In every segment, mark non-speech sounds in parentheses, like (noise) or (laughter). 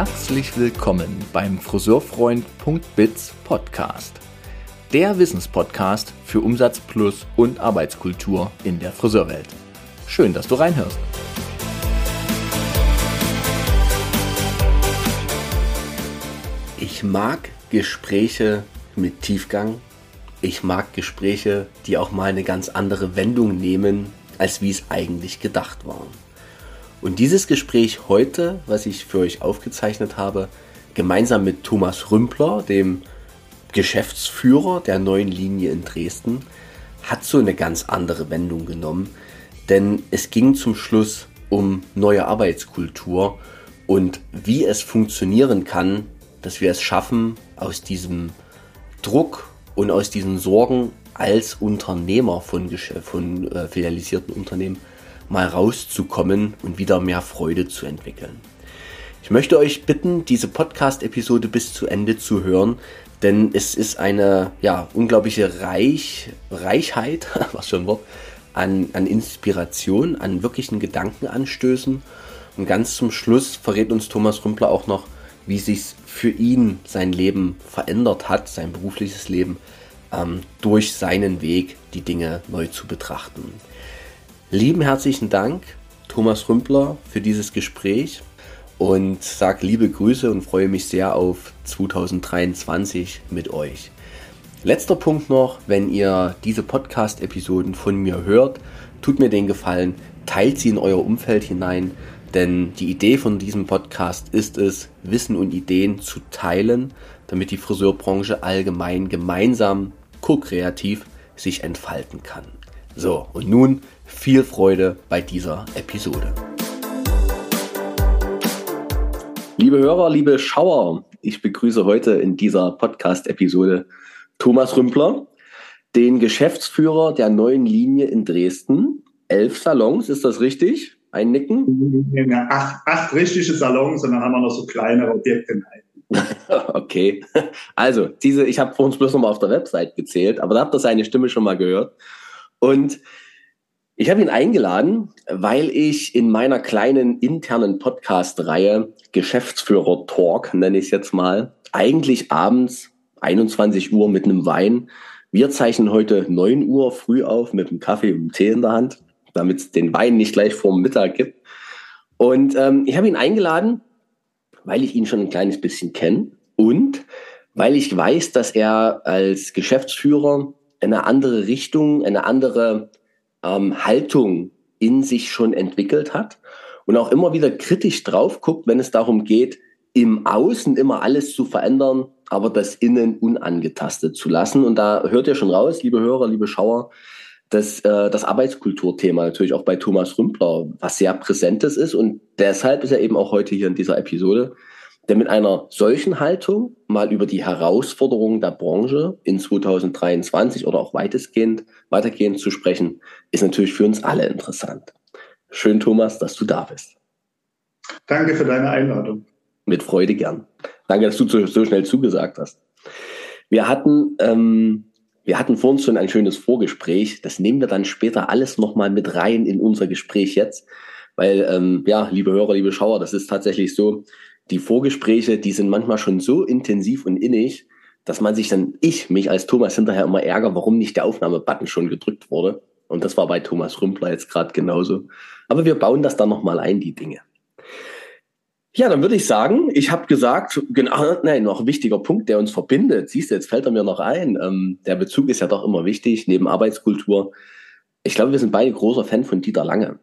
Herzlich willkommen beim Friseurfreund.biz Podcast. Der Wissenspodcast für Umsatz plus und Arbeitskultur in der Friseurwelt. Schön, dass du reinhörst. Ich mag Gespräche mit Tiefgang. Ich mag Gespräche, die auch mal eine ganz andere Wendung nehmen, als wie es eigentlich gedacht war. Und dieses Gespräch heute, was ich für euch aufgezeichnet habe, gemeinsam mit Thomas Rümpler, dem Geschäftsführer der neuen Linie in Dresden, hat so eine ganz andere Wendung genommen. Denn es ging zum Schluss um neue Arbeitskultur und wie es funktionieren kann, dass wir es schaffen, aus diesem Druck und aus diesen Sorgen als Unternehmer von, von äh, filialisierten Unternehmen mal rauszukommen und wieder mehr Freude zu entwickeln. Ich möchte euch bitten, diese Podcast-Episode bis zu Ende zu hören, denn es ist eine ja, unglaubliche Reich, Reichheit, (laughs) was schon Wort, an, an Inspiration, an wirklichen Gedankenanstößen. Und ganz zum Schluss verrät uns Thomas Rümpler auch noch, wie sich für ihn sein Leben verändert hat, sein berufliches Leben, ähm, durch seinen Weg die Dinge neu zu betrachten. Lieben herzlichen Dank, Thomas Rümpler, für dieses Gespräch und sage liebe Grüße und freue mich sehr auf 2023 mit euch. Letzter Punkt noch, wenn ihr diese Podcast-Episoden von mir hört, tut mir den Gefallen, teilt sie in euer Umfeld hinein, denn die Idee von diesem Podcast ist es, Wissen und Ideen zu teilen, damit die Friseurbranche allgemein gemeinsam, ko-kreativ sich entfalten kann. So, und nun viel Freude bei dieser Episode. Liebe Hörer, liebe Schauer, ich begrüße heute in dieser Podcast-Episode Thomas Rümpler, den Geschäftsführer der neuen Linie in Dresden. Elf Salons, ist das richtig? Ein Nicken? Ja, acht, acht richtige Salons und dann haben wir noch so kleinere Objekte. (laughs) okay. Also, diese, ich habe vor uns bloß noch mal auf der Website gezählt, aber da habt ihr seine Stimme schon mal gehört. Und ich habe ihn eingeladen, weil ich in meiner kleinen internen Podcast-Reihe Geschäftsführer Talk, nenne ich es jetzt mal, eigentlich abends 21 Uhr mit einem Wein. Wir zeichnen heute 9 Uhr früh auf mit einem Kaffee und einem Tee in der Hand, damit es den Wein nicht gleich vor dem Mittag gibt. Und ähm, ich habe ihn eingeladen, weil ich ihn schon ein kleines bisschen kenne und weil ich weiß, dass er als Geschäftsführer eine andere Richtung, eine andere ähm, Haltung in sich schon entwickelt hat und auch immer wieder kritisch drauf guckt, wenn es darum geht, im Außen immer alles zu verändern, aber das Innen unangetastet zu lassen. Und da hört ihr schon raus, liebe Hörer, liebe Schauer, dass äh, das Arbeitskulturthema natürlich auch bei Thomas Rümpler was sehr Präsentes ist. Und deshalb ist er eben auch heute hier in dieser Episode, denn mit einer solchen Haltung mal über die Herausforderungen der Branche in 2023 oder auch weitestgehend, weitergehend zu sprechen, ist natürlich für uns alle interessant. Schön, Thomas, dass du da bist. Danke für deine Einladung. Mit Freude gern. Danke, dass du so schnell zugesagt hast. Wir hatten, ähm, wir hatten vor uns schon ein schönes Vorgespräch. Das nehmen wir dann später alles nochmal mit rein in unser Gespräch jetzt. Weil, ähm, ja, liebe Hörer, liebe Schauer, das ist tatsächlich so, die Vorgespräche, die sind manchmal schon so intensiv und innig, dass man sich dann, ich mich als Thomas hinterher immer ärgere, warum nicht der Aufnahmebutton schon gedrückt wurde. Und das war bei Thomas Rümpler jetzt gerade genauso. Aber wir bauen das dann nochmal ein, die Dinge. Ja, dann würde ich sagen, ich habe gesagt, genau, nein, noch ein wichtiger Punkt, der uns verbindet. Siehst du, jetzt fällt er mir noch ein. Ähm, der Bezug ist ja doch immer wichtig, neben Arbeitskultur. Ich glaube, wir sind beide großer Fan von Dieter Lange.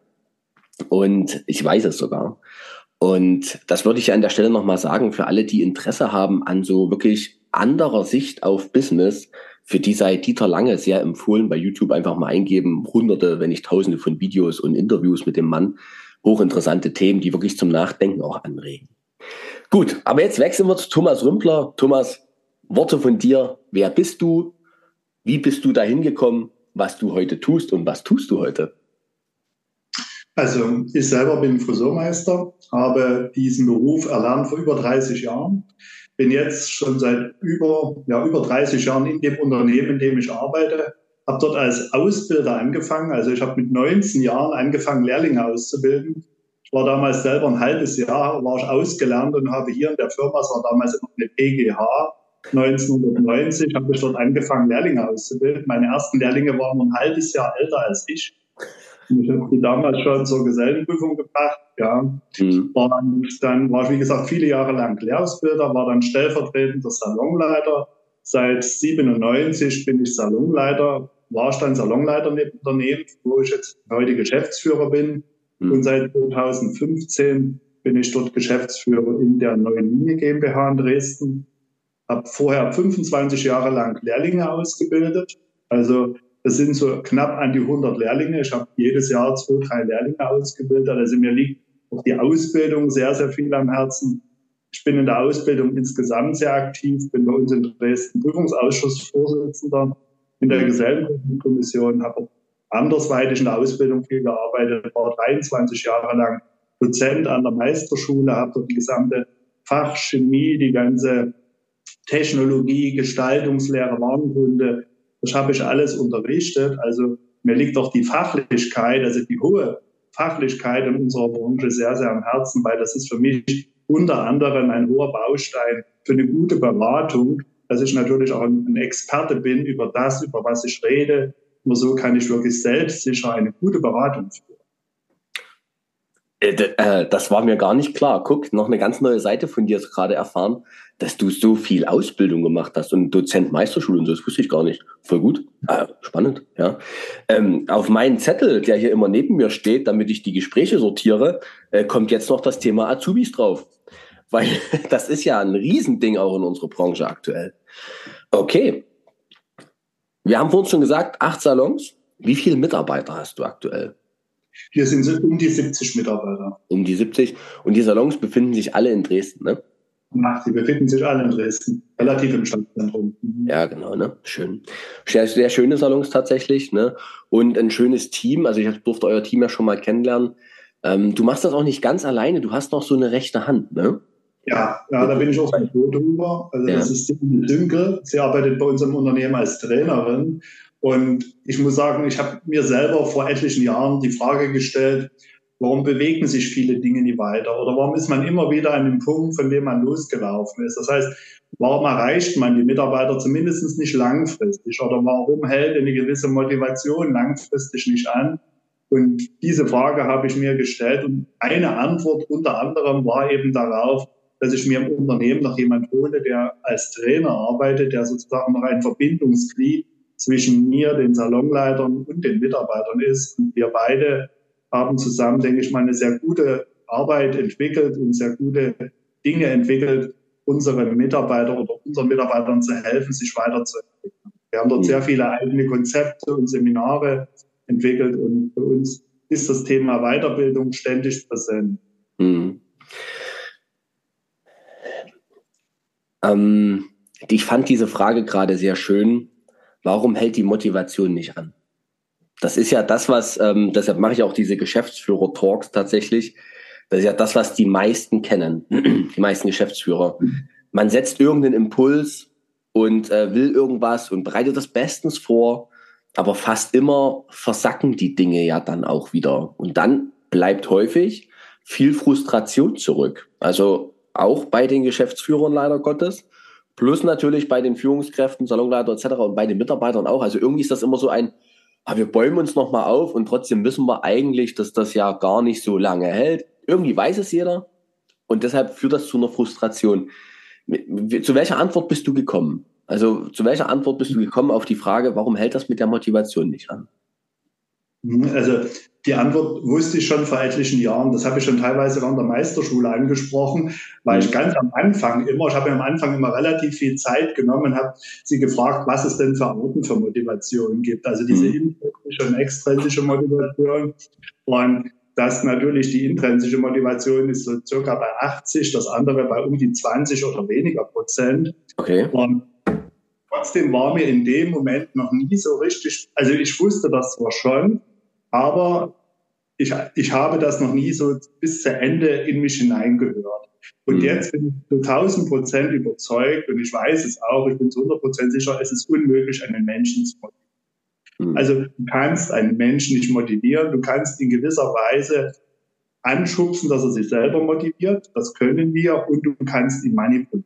Und ich weiß es sogar. Und das würde ich an der Stelle nochmal sagen, für alle, die Interesse haben an so wirklich anderer Sicht auf Business, für die sei Dieter Lange sehr empfohlen, bei YouTube einfach mal eingeben, hunderte, wenn nicht tausende von Videos und Interviews mit dem Mann, hochinteressante Themen, die wirklich zum Nachdenken auch anregen. Gut, aber jetzt wechseln wir zu Thomas Rümpler. Thomas, Worte von dir. Wer bist du? Wie bist du dahin gekommen? Was du heute tust und was tust du heute? Also ich selber bin Friseurmeister, habe diesen Beruf erlernt vor über 30 Jahren, bin jetzt schon seit über, ja, über 30 Jahren in dem Unternehmen, in dem ich arbeite, habe dort als Ausbilder angefangen. Also ich habe mit 19 Jahren angefangen, Lehrlinge auszubilden. Ich war damals selber ein halbes Jahr, war ich ausgelernt und habe hier in der Firma, es war damals noch eine PGH, 1990 habe ich dort angefangen, Lehrlinge auszubilden. Meine ersten Lehrlinge waren ein halbes Jahr älter als ich. Ich habe die damals schon zur Gesellenprüfung gebracht. Ja. Mhm. Und dann war ich, wie gesagt, viele Jahre lang Lehrausbilder, war dann stellvertretender Salonleiter. Seit 97 bin ich Salonleiter, war ich dann Salonleiter im Unternehmen, wo ich jetzt heute Geschäftsführer bin. Mhm. Und seit 2015 bin ich dort Geschäftsführer in der neuen Linie GmbH in Dresden. Habe vorher 25 Jahre lang Lehrlinge ausgebildet. Also das sind so knapp an die 100 Lehrlinge. Ich habe jedes Jahr zwei, drei Lehrlinge ausgebildet. Also mir liegt auch die Ausbildung sehr, sehr viel am Herzen. Ich bin in der Ausbildung insgesamt sehr aktiv, bin bei uns in Dresden Prüfungsausschuss Vorsitzender in der Gesellenkommission, habe andersweitig in der Ausbildung viel gearbeitet, war 23 Jahre lang Dozent an der Meisterschule, habe die gesamte Fachchemie, die ganze Technologie, Gestaltungslehre, Warnkunde, das habe ich alles unterrichtet. Also mir liegt auch die Fachlichkeit, also die hohe Fachlichkeit in unserer Branche sehr, sehr am Herzen, weil das ist für mich unter anderem ein hoher Baustein für eine gute Beratung, dass ich natürlich auch ein Experte bin über das, über was ich rede. Nur so kann ich wirklich selbstsicher eine gute Beratung führen. Äh, äh, das war mir gar nicht klar. Guck, noch eine ganz neue Seite von dir gerade erfahren, dass du so viel Ausbildung gemacht hast und Dozent Meisterschule und so, das wusste ich gar nicht. Voll gut. Ah, spannend, ja. Ähm, auf meinen Zettel, der hier immer neben mir steht, damit ich die Gespräche sortiere, äh, kommt jetzt noch das Thema Azubis drauf. Weil (laughs) das ist ja ein Riesending auch in unserer Branche aktuell. Okay. Wir haben vorhin schon gesagt, acht Salons. Wie viele Mitarbeiter hast du aktuell? Hier sind es um die 70 Mitarbeiter. Um die 70. Und die Salons befinden sich alle in Dresden, ne? Ach, die befinden sich alle in Dresden, relativ im Stadtzentrum. Mhm. Ja, genau, ne? Schön. Sehr, sehr schöne Salons tatsächlich, ne? Und ein schönes Team. Also ich durfte euer Team ja schon mal kennenlernen. Ähm, du machst das auch nicht ganz alleine, du hast noch so eine rechte Hand, ne? Ja, ja, da bin ich auch froh drüber. Also ja. das ist die Dünkel. Sie arbeitet bei uns im Unternehmen als Trainerin und ich muss sagen, ich habe mir selber vor etlichen Jahren die Frage gestellt, warum bewegen sich viele Dinge nie weiter? Oder warum ist man immer wieder an dem Punkt, von dem man losgelaufen ist? Das heißt, warum erreicht man die Mitarbeiter zumindest nicht langfristig? Oder warum hält eine gewisse Motivation langfristig nicht an? Und diese Frage habe ich mir gestellt. Und eine Antwort unter anderem war eben darauf, dass ich mir im Unternehmen noch jemand hole, der als Trainer arbeitet, der sozusagen noch ein Verbindungsglied zwischen mir, den Salonleitern und den Mitarbeitern ist. Und wir beide haben zusammen, denke ich mal, eine sehr gute Arbeit entwickelt und sehr gute Dinge entwickelt, unsere Mitarbeiter oder unseren Mitarbeitern zu helfen, sich weiterzuentwickeln. Wir haben dort mhm. sehr viele eigene Konzepte und Seminare entwickelt und für uns ist das Thema Weiterbildung ständig präsent. Mhm. Ähm, ich fand diese Frage gerade sehr schön, warum hält die Motivation nicht an? Das ist ja das, was, ähm, deshalb mache ich auch diese Geschäftsführer-Talks tatsächlich. Das ist ja das, was die meisten kennen, (clears throat) die meisten Geschäftsführer. Man setzt irgendeinen Impuls und äh, will irgendwas und bereitet das bestens vor, aber fast immer versacken die Dinge ja dann auch wieder. Und dann bleibt häufig viel Frustration zurück. Also auch bei den Geschäftsführern leider Gottes. Plus natürlich bei den Führungskräften, Salonleiter etc. und bei den Mitarbeitern auch. Also irgendwie ist das immer so ein, ah, wir bäumen uns nochmal auf und trotzdem wissen wir eigentlich, dass das ja gar nicht so lange hält. Irgendwie weiß es jeder und deshalb führt das zu einer Frustration. Zu welcher Antwort bist du gekommen? Also zu welcher Antwort bist du gekommen auf die Frage, warum hält das mit der Motivation nicht an? Mhm, also die Antwort wusste ich schon vor etlichen Jahren. Das habe ich schon teilweise während der Meisterschule angesprochen, weil ich mhm. ganz am Anfang immer, ich habe mir am Anfang immer relativ viel Zeit genommen und habe sie gefragt, was es denn für Arten für Motivation gibt. Also diese mhm. intrinsische und extrinsische Motivation. Und das natürlich die intrinsische Motivation ist so circa bei 80, das andere bei um die 20 oder weniger Prozent. Okay. Und trotzdem war mir in dem Moment noch nie so richtig, also ich wusste das zwar schon, aber ich, ich habe das noch nie so bis zu Ende in mich hineingehört. Und mhm. jetzt bin ich zu 1000 Prozent überzeugt und ich weiß es auch, ich bin zu 100 Prozent sicher, es ist unmöglich, einen Menschen zu motivieren. Mhm. Also du kannst einen Menschen nicht motivieren, du kannst in gewisser Weise anschubsen, dass er sich selber motiviert. Das können wir und du kannst ihn manipulieren.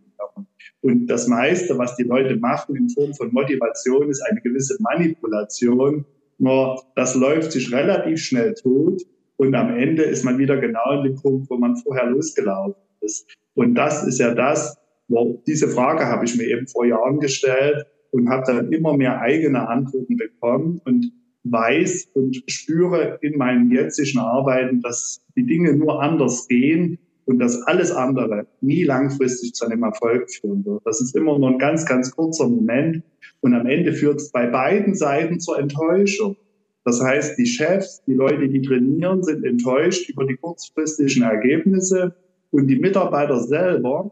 Und das meiste, was die Leute machen in Form von Motivation, ist eine gewisse Manipulation. Nur das läuft sich relativ schnell tot und am Ende ist man wieder genau in dem Punkt, wo man vorher losgelaufen ist. Und das ist ja das, wo diese Frage habe ich mir eben vor Jahren gestellt und habe dann immer mehr eigene Antworten bekommen und weiß und spüre in meinen jetzigen Arbeiten, dass die Dinge nur anders gehen und dass alles andere nie langfristig zu einem Erfolg führen wird. Das ist immer nur ein ganz, ganz kurzer Moment und am Ende führt es bei beiden Seiten zur Enttäuschung. Das heißt, die Chefs, die Leute, die trainieren, sind enttäuscht über die kurzfristigen Ergebnisse und die Mitarbeiter selber,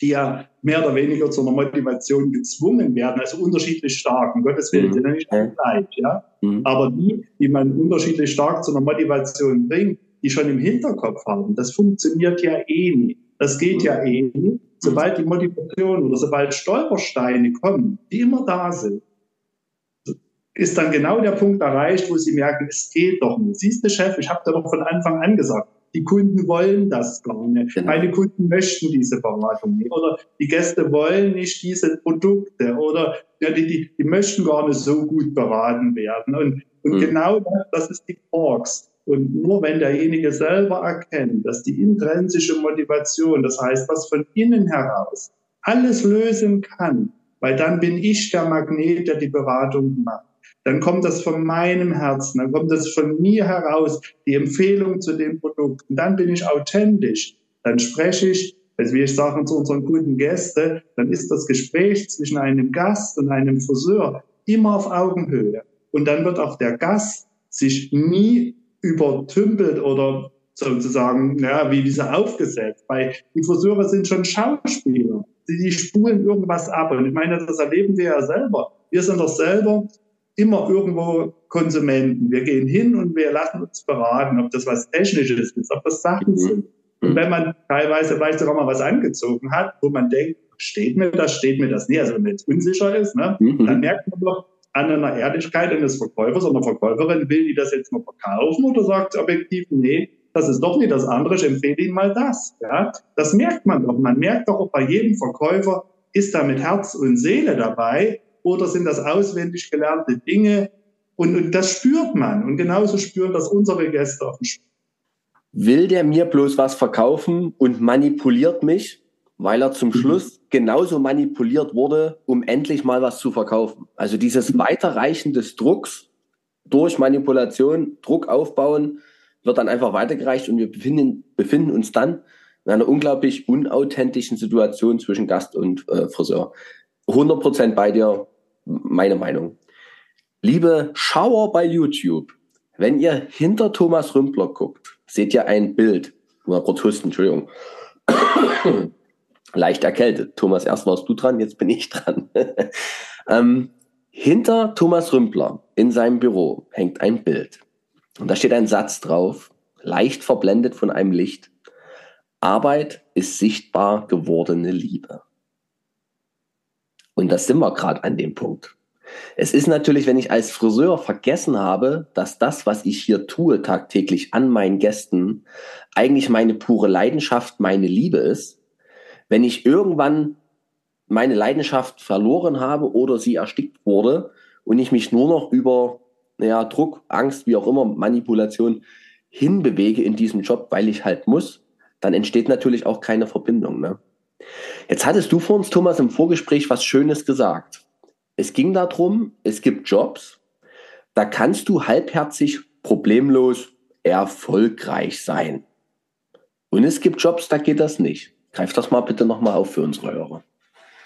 die ja mehr oder weniger zu einer Motivation gezwungen werden, also unterschiedlich stark. Um Gottes Willen mhm. sind ja nicht alle gleich, ja. Mhm. Aber die, die man unterschiedlich stark zu einer Motivation bringt, die schon im Hinterkopf haben, das funktioniert ja eh nie. Das geht ja eh nie. Sobald die Motivation oder sobald Stolpersteine kommen, die immer da sind, ist dann genau der Punkt erreicht, wo sie merken, es geht doch nicht. Siehst du, Chef, ich habe dir doch von Anfang an gesagt, die Kunden wollen das gar nicht. Genau. Meine Kunden möchten diese Beratung nicht. Oder die Gäste wollen nicht diese Produkte. Oder ja, die, die, die möchten gar nicht so gut beraten werden. Und, und mhm. genau das, das ist die Orks. Und nur wenn derjenige selber erkennt, dass die intrinsische Motivation, das heißt, was von innen heraus alles lösen kann, weil dann bin ich der Magnet, der die Beratung macht dann kommt das von meinem Herzen, dann kommt das von mir heraus, die Empfehlung zu dem Produkt. Und dann bin ich authentisch. Dann spreche ich, also wie ich sage zu unseren guten Gästen, dann ist das Gespräch zwischen einem Gast und einem Friseur immer auf Augenhöhe. Und dann wird auch der Gast sich nie übertümpelt oder sozusagen, ja, wie diese aufgesetzt. Weil die Friseure sind schon Schauspieler. Die, die spulen irgendwas ab. Und ich meine, das erleben wir ja selber. Wir sind doch selber immer irgendwo Konsumenten. Wir gehen hin und wir lassen uns beraten, ob das was Technisches ist, ob das Sachen mhm. sind. Und mhm. wenn man teilweise vielleicht sogar mal was angezogen hat, wo man denkt, steht mir das, steht mir das nicht, also wenn man jetzt unsicher ist, ne, mhm. dann merkt man doch an einer Ehrlichkeit eines Verkäufers oder Verkäuferin, will die das jetzt nur verkaufen oder sagt objektiv, nee, das ist doch nicht das andere, ich empfehle Ihnen mal das. Ja, das merkt man doch. Man merkt doch auch bei jedem Verkäufer, ist da mit Herz und Seele dabei oder sind das auswendig gelernte Dinge? Und, und das spürt man. Und genauso spüren das unsere Gäste auf dem Spiel. Will der mir bloß was verkaufen und manipuliert mich, weil er zum mhm. Schluss genauso manipuliert wurde, um endlich mal was zu verkaufen? Also dieses Weiterreichen des Drucks durch Manipulation, Druck aufbauen, wird dann einfach weitergereicht und wir befinden, befinden uns dann in einer unglaublich unauthentischen Situation zwischen Gast und äh, Friseur. 100% bei dir, meine Meinung. Liebe Schauer bei YouTube, wenn ihr hinter Thomas Rümpler guckt, seht ihr ein Bild. Husten, Entschuldigung. Leicht erkältet. Thomas, erst warst du dran, jetzt bin ich dran. (laughs) ähm, hinter Thomas Rümpler in seinem Büro hängt ein Bild. Und da steht ein Satz drauf, leicht verblendet von einem Licht. Arbeit ist sichtbar gewordene Liebe. Und das sind wir gerade an dem Punkt. Es ist natürlich, wenn ich als Friseur vergessen habe, dass das, was ich hier tue tagtäglich an meinen Gästen, eigentlich meine pure Leidenschaft, meine Liebe ist. Wenn ich irgendwann meine Leidenschaft verloren habe oder sie erstickt wurde und ich mich nur noch über naja, Druck, Angst, wie auch immer, Manipulation hinbewege in diesem Job, weil ich halt muss, dann entsteht natürlich auch keine Verbindung. Ne? Jetzt hattest du vor uns, Thomas, im Vorgespräch was Schönes gesagt. Es ging darum, es gibt Jobs, da kannst du halbherzig problemlos erfolgreich sein. Und es gibt Jobs, da geht das nicht. Greif das mal bitte nochmal auf für unsere Hörer.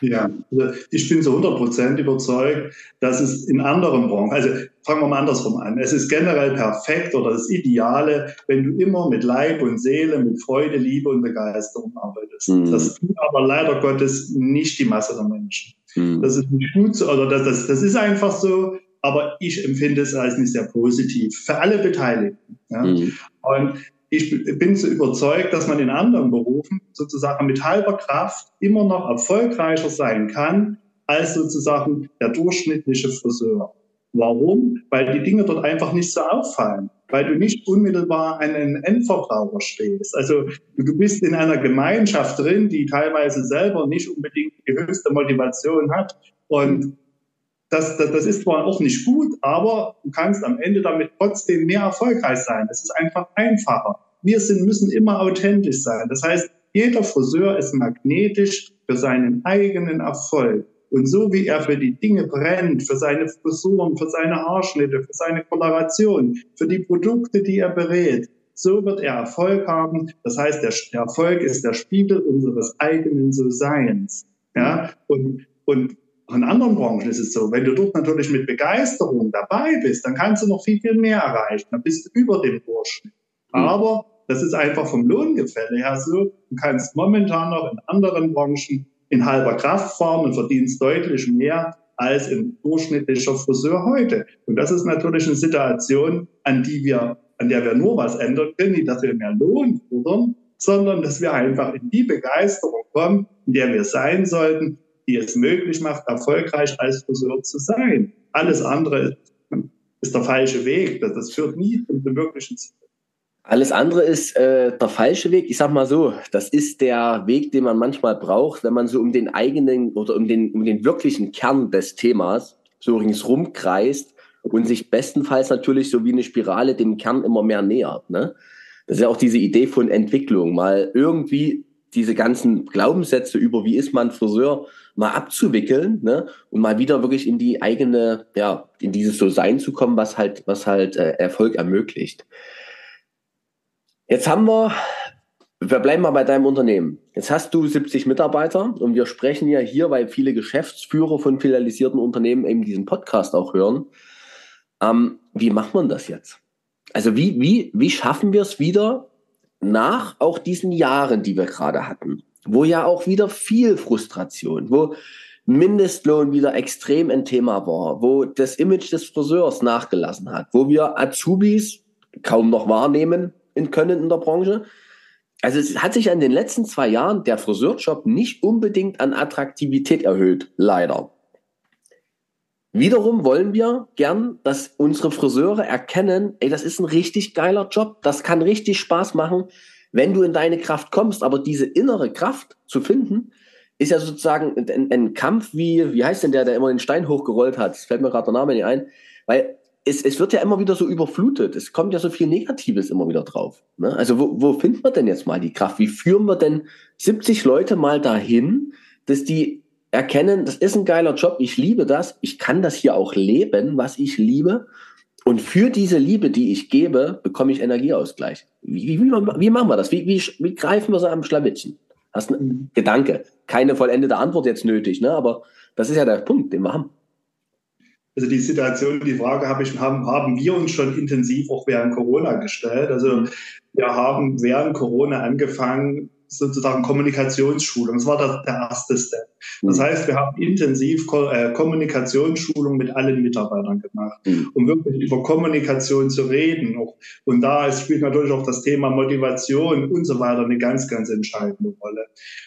Ja, also ich bin zu 100 Prozent überzeugt, dass es in anderen Branchen, also fangen wir mal andersrum an, es ist generell perfekt oder das Ideale, wenn du immer mit Leib und Seele, mit Freude, Liebe und Begeisterung arbeitest. Mhm. Das tut aber leider Gottes nicht die Masse der Menschen. Mhm. Das ist nicht gut oder das, das, das ist einfach so, aber ich empfinde es als nicht sehr positiv für alle Beteiligten. Ja? Mhm. Und ich bin so überzeugt, dass man in anderen Berufen sozusagen mit halber Kraft immer noch erfolgreicher sein kann als sozusagen der durchschnittliche Friseur. Warum? Weil die Dinge dort einfach nicht so auffallen. weil du nicht unmittelbar an einen Endverbraucher stehst. Also du bist in einer Gemeinschaft drin, die teilweise selber nicht unbedingt die höchste Motivation hat. Und das, das, das ist zwar auch nicht gut, aber du kannst am Ende damit trotzdem mehr erfolgreich sein. Es ist einfach einfacher. Wir sind, müssen immer authentisch sein. Das heißt, jeder Friseur ist magnetisch für seinen eigenen Erfolg. Und so wie er für die Dinge brennt, für seine Frisuren, für seine Haarschnitte, für seine Koloration, für die Produkte, die er berät, so wird er Erfolg haben. Das heißt, der, Erfolg ist der Spiegel unseres eigenen So-Seins. Ja? Und, und in anderen Branchen ist es so, wenn du dort natürlich mit Begeisterung dabei bist, dann kannst du noch viel, viel mehr erreichen. Dann bist du über dem Durchschnitt. Mhm. Aber das ist einfach vom Lohngefälle her so. Du kannst momentan noch in anderen Branchen in halber Kraft fahren und verdienst deutlich mehr als ein durchschnittlicher Friseur heute. Und das ist natürlich eine Situation, an die wir, an der wir nur was ändern können, nicht, dass wir mehr Lohn fordern, sondern dass wir einfach in die Begeisterung kommen, in der wir sein sollten, die es möglich macht, erfolgreich als Friseur zu sein. Alles andere ist der falsche Weg. Das, das führt nie zum wirklichen Ziel. Alles andere ist äh, der falsche Weg. Ich sag mal so, das ist der Weg, den man manchmal braucht, wenn man so um den eigenen oder um den, um den wirklichen Kern des Themas so ringsrum kreist und sich bestenfalls natürlich so wie eine Spirale dem Kern immer mehr nähert. Ne? Das ist ja auch diese Idee von Entwicklung, mal irgendwie diese ganzen Glaubenssätze über wie ist man Friseur mal abzuwickeln ne? und mal wieder wirklich in die eigene, ja, in dieses So-Sein zu kommen, was halt, was halt äh, Erfolg ermöglicht. Jetzt haben wir, wir bleiben mal bei deinem Unternehmen. Jetzt hast du 70 Mitarbeiter und wir sprechen ja hier, weil viele Geschäftsführer von filialisierten Unternehmen eben diesen Podcast auch hören. Ähm, wie macht man das jetzt? Also wie, wie, wie schaffen wir es wieder nach auch diesen Jahren, die wir gerade hatten, wo ja auch wieder viel Frustration, wo Mindestlohn wieder extrem ein Thema war, wo das Image des Friseurs nachgelassen hat, wo wir Azubis kaum noch wahrnehmen, in können in der Branche. Also es hat sich in den letzten zwei Jahren der Friseurjob nicht unbedingt an Attraktivität erhöht, leider. Wiederum wollen wir gern, dass unsere Friseure erkennen, ey, das ist ein richtig geiler Job, das kann richtig Spaß machen, wenn du in deine Kraft kommst. Aber diese innere Kraft zu finden, ist ja sozusagen ein, ein Kampf wie, wie heißt denn der, der immer den Stein hochgerollt hat? Das fällt mir gerade der Name nicht ein. Weil es, es wird ja immer wieder so überflutet. Es kommt ja so viel Negatives immer wieder drauf. Ne? Also wo, wo findet man denn jetzt mal die Kraft? Wie führen wir denn 70 Leute mal dahin, dass die erkennen, das ist ein geiler Job, ich liebe das, ich kann das hier auch leben, was ich liebe. Und für diese Liebe, die ich gebe, bekomme ich Energieausgleich. Wie, wie, wie machen wir das? Wie, wie, wie greifen wir so am Schlawittchen? Hast du einen Gedanke? Keine vollendete Antwort jetzt nötig, ne? aber das ist ja der Punkt, den wir haben. Also die Situation, die Frage habe ich, haben, haben wir uns schon intensiv auch während Corona gestellt. Also wir haben während Corona angefangen, sozusagen Kommunikationsschulung. Das war der, der erste Step. Das mhm. heißt, wir haben intensiv Ko äh, Kommunikationsschulung mit allen Mitarbeitern gemacht, mhm. um wirklich über Kommunikation zu reden. Und da spielt natürlich auch das Thema Motivation und so weiter eine ganz, ganz entscheidende Rolle.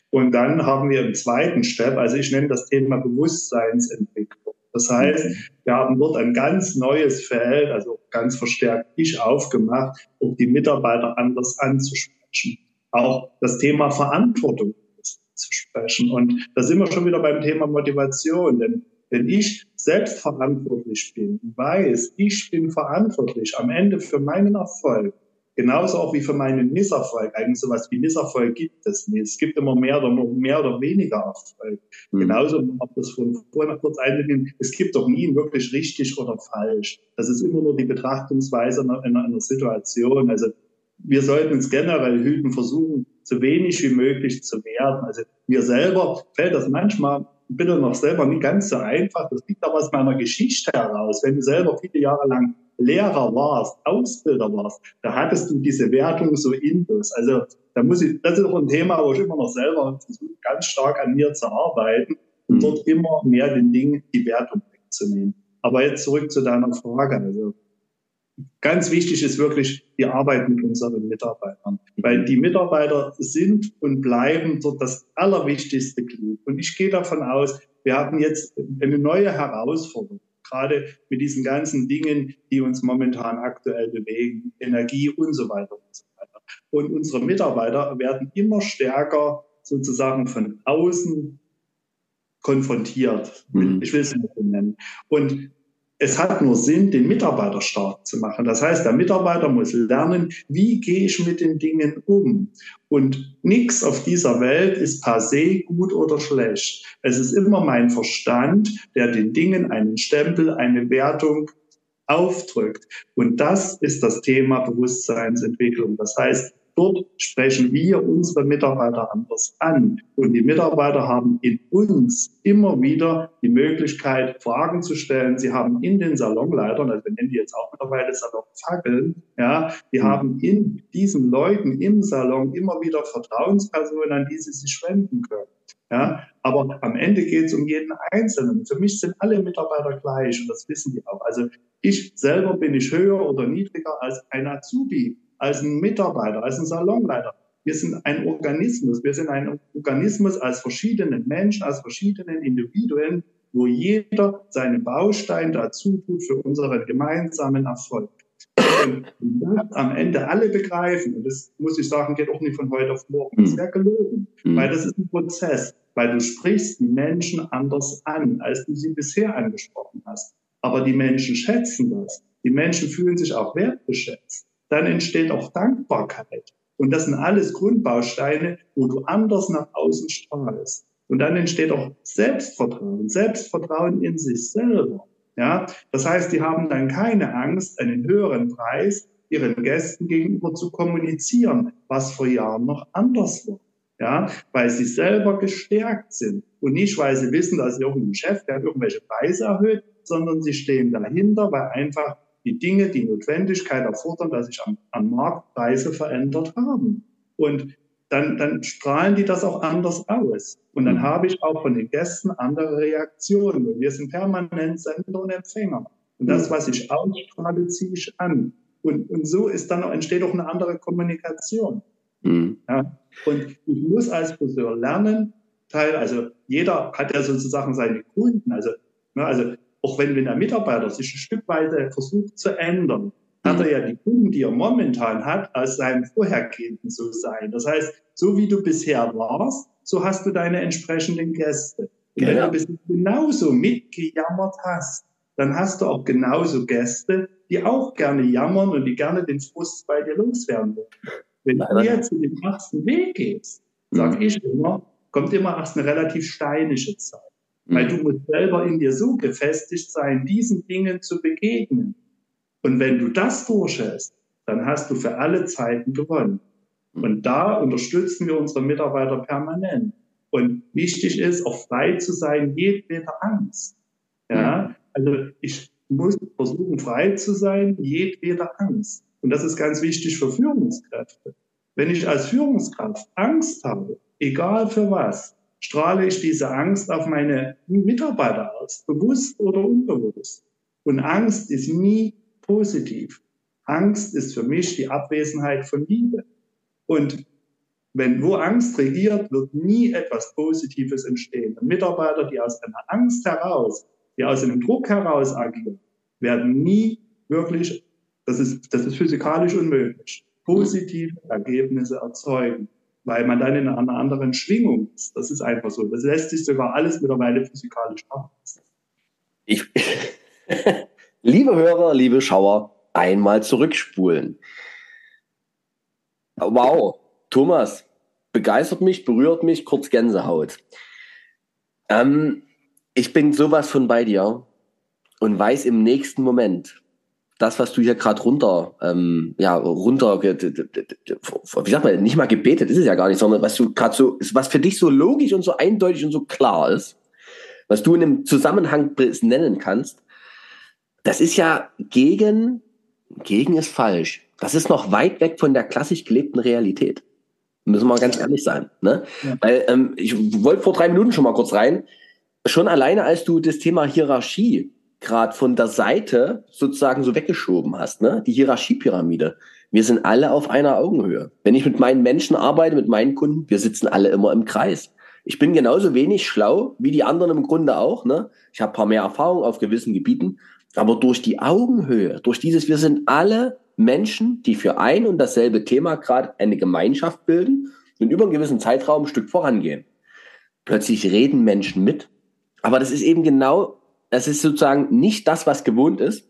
Und dann haben wir im zweiten Step, also ich nenne das Thema Bewusstseinsentwicklung. Das heißt, mhm. wir haben dort ein ganz neues Feld, also ganz verstärkt ich aufgemacht, um die Mitarbeiter anders anzusprechen. Auch das Thema Verantwortung zu sprechen. Und da sind wir schon wieder beim Thema Motivation. Denn wenn ich selbst verantwortlich bin, weiß, ich bin verantwortlich am Ende für meinen Erfolg, Genauso auch wie für meinen Misserfolg. Eigentlich sowas wie Misserfolg gibt es nicht. Es gibt immer mehr oder mehr oder weniger Erfolg. Mhm. Genauso, um das von vorhin noch kurz einzugehen, es gibt doch nie wirklich richtig oder falsch. Das ist immer nur die Betrachtungsweise einer, einer, einer Situation. Also wir sollten uns generell hüten, versuchen, so wenig wie möglich zu werden. Also mir selber fällt das manchmal bitte noch selber nicht ganz so einfach. Das liegt aber aus meiner Geschichte heraus. Wenn du selber viele Jahre lang Lehrer warst, Ausbilder warst, da hattest du diese Wertung so intus. Also da muss ich, das ist auch ein Thema, wo ich immer noch selber versuche, ganz stark an mir zu arbeiten und mhm. dort immer mehr den Dingen die Wertung wegzunehmen. Aber jetzt zurück zu deiner Frage. Also ganz wichtig ist wirklich die Arbeit mit unseren Mitarbeitern, weil die Mitarbeiter sind und bleiben dort das allerwichtigste Glied. Und ich gehe davon aus, wir haben jetzt eine neue Herausforderung gerade mit diesen ganzen Dingen, die uns momentan aktuell bewegen, Energie und so weiter und so weiter. Und unsere Mitarbeiter werden immer stärker sozusagen von außen konfrontiert. Mhm. Ich will es nicht so nennen. Und es hat nur Sinn, den Mitarbeiter stark zu machen. Das heißt, der Mitarbeiter muss lernen, wie gehe ich mit den Dingen um. Und nichts auf dieser Welt ist per se gut oder schlecht. Es ist immer mein Verstand, der den Dingen einen Stempel, eine Wertung aufdrückt. Und das ist das Thema Bewusstseinsentwicklung. Das heißt, Dort sprechen wir unsere Mitarbeiter anders an. Und die Mitarbeiter haben in uns immer wieder die Möglichkeit, Fragen zu stellen. Sie haben in den Salonleitern, also wir nennen die jetzt auch mittlerweile Salonfackeln, ja, die mhm. haben in diesen Leuten im Salon immer wieder Vertrauenspersonen, an die sie sich wenden können. Ja, aber am Ende geht es um jeden Einzelnen. Für mich sind alle Mitarbeiter gleich und das wissen die auch. Also ich selber bin ich höher oder niedriger als ein Azubi als ein Mitarbeiter, als ein Salonleiter. Wir sind ein Organismus. Wir sind ein Organismus als verschiedenen Menschen, als verschiedenen Individuen, wo jeder seinen Baustein dazu tut für unseren gemeinsamen Erfolg. Und am Ende alle begreifen, und das muss ich sagen, geht auch nicht von heute auf morgen, das wäre gelogen, mhm. weil das ist ein Prozess, weil du sprichst die Menschen anders an, als du sie bisher angesprochen hast. Aber die Menschen schätzen das. Die Menschen fühlen sich auch wertgeschätzt dann entsteht auch Dankbarkeit. Und das sind alles Grundbausteine, wo du anders nach außen strahlst. Und dann entsteht auch Selbstvertrauen, Selbstvertrauen in sich selber. Ja, das heißt, die haben dann keine Angst, einen höheren Preis ihren Gästen gegenüber zu kommunizieren, was vor Jahren noch anders war. Ja, weil sie selber gestärkt sind und nicht, weil sie wissen, dass irgendein Chef, der irgendwelche Preise erhöht, sondern sie stehen dahinter, weil einfach die Dinge, die Notwendigkeit erfordern, dass sich am, am Markt Preise verändert haben. Und dann, dann strahlen die das auch anders aus. Und dann mhm. habe ich auch von den Gästen andere Reaktionen. Wir sind permanent Sender und Empfänger. Und das, mhm. was ich ausstrahle, ziehe ich an. Und, und so ist dann, entsteht auch eine andere Kommunikation. Mhm. Ja? Und ich muss als Friseur lernen, Teil, also jeder hat ja sozusagen seine Kunden. Also, ne, also auch wenn, wenn der Mitarbeiter sich ein Stück weit versucht zu ändern, hat er mhm. ja die Kunden, die er momentan hat, als seinem Vorhergehenden so sein. Das heißt, so wie du bisher warst, so hast du deine entsprechenden Gäste. Und wenn du bisher genauso mitgejammert hast, dann hast du auch genauso Gäste, die auch gerne jammern und die gerne den Frust bei dir loswerden wollen. Wenn Nein, du jetzt zu dem ersten Weg gehst, sage mhm. ich immer, kommt immer erst eine relativ steinische Zeit. Weil du musst selber in dir so gefestigt sein, diesen Dingen zu begegnen. Und wenn du das durchhältst, dann hast du für alle Zeiten gewonnen. Und da unterstützen wir unsere Mitarbeiter permanent. Und wichtig ist, auch frei zu sein, jedweder Angst. Ja, also ich muss versuchen, frei zu sein, jedweder Angst. Und das ist ganz wichtig für Führungskräfte. Wenn ich als Führungskraft Angst habe, egal für was, strahle ich diese Angst auf meine Mitarbeiter aus, bewusst oder unbewusst. Und Angst ist nie positiv. Angst ist für mich die Abwesenheit von Liebe. Und wenn wo Angst regiert, wird nie etwas Positives entstehen. Und Mitarbeiter, die aus einer Angst heraus, die aus einem Druck heraus agieren, werden nie wirklich, das ist, das ist physikalisch unmöglich, positive Ergebnisse erzeugen weil man dann in einer anderen Schwingung ist. Das ist einfach so. Das lässt sich sogar alles mittlerweile physikalisch machen. Ich, (laughs) liebe Hörer, liebe Schauer, einmal zurückspulen. Wow, Thomas, begeistert mich, berührt mich, kurz Gänsehaut. Ähm, ich bin sowas von bei dir und weiß im nächsten Moment, das, was du hier gerade runter, ähm, ja, runter, wie sagt man, nicht mal gebetet ist es ja gar nicht, sondern was du gerade so, was für dich so logisch und so eindeutig und so klar ist, was du in einem Zusammenhang nennen kannst, das ist ja gegen, gegen ist falsch. Das ist noch weit weg von der klassisch gelebten Realität. Müssen wir ganz ehrlich sein. Ne? Ja. Weil ähm, ich wollte vor drei Minuten schon mal kurz rein. Schon alleine, als du das Thema Hierarchie gerade von der Seite sozusagen so weggeschoben hast, ne? Die Hierarchiepyramide. Wir sind alle auf einer Augenhöhe. Wenn ich mit meinen Menschen arbeite, mit meinen Kunden, wir sitzen alle immer im Kreis. Ich bin genauso wenig schlau wie die anderen im Grunde auch. Ne? Ich habe ein paar mehr Erfahrung auf gewissen Gebieten. Aber durch die Augenhöhe, durch dieses, wir sind alle Menschen, die für ein und dasselbe Thema gerade eine Gemeinschaft bilden und über einen gewissen Zeitraum ein Stück vorangehen. Plötzlich reden Menschen mit. Aber das ist eben genau, das ist sozusagen nicht das, was gewohnt ist.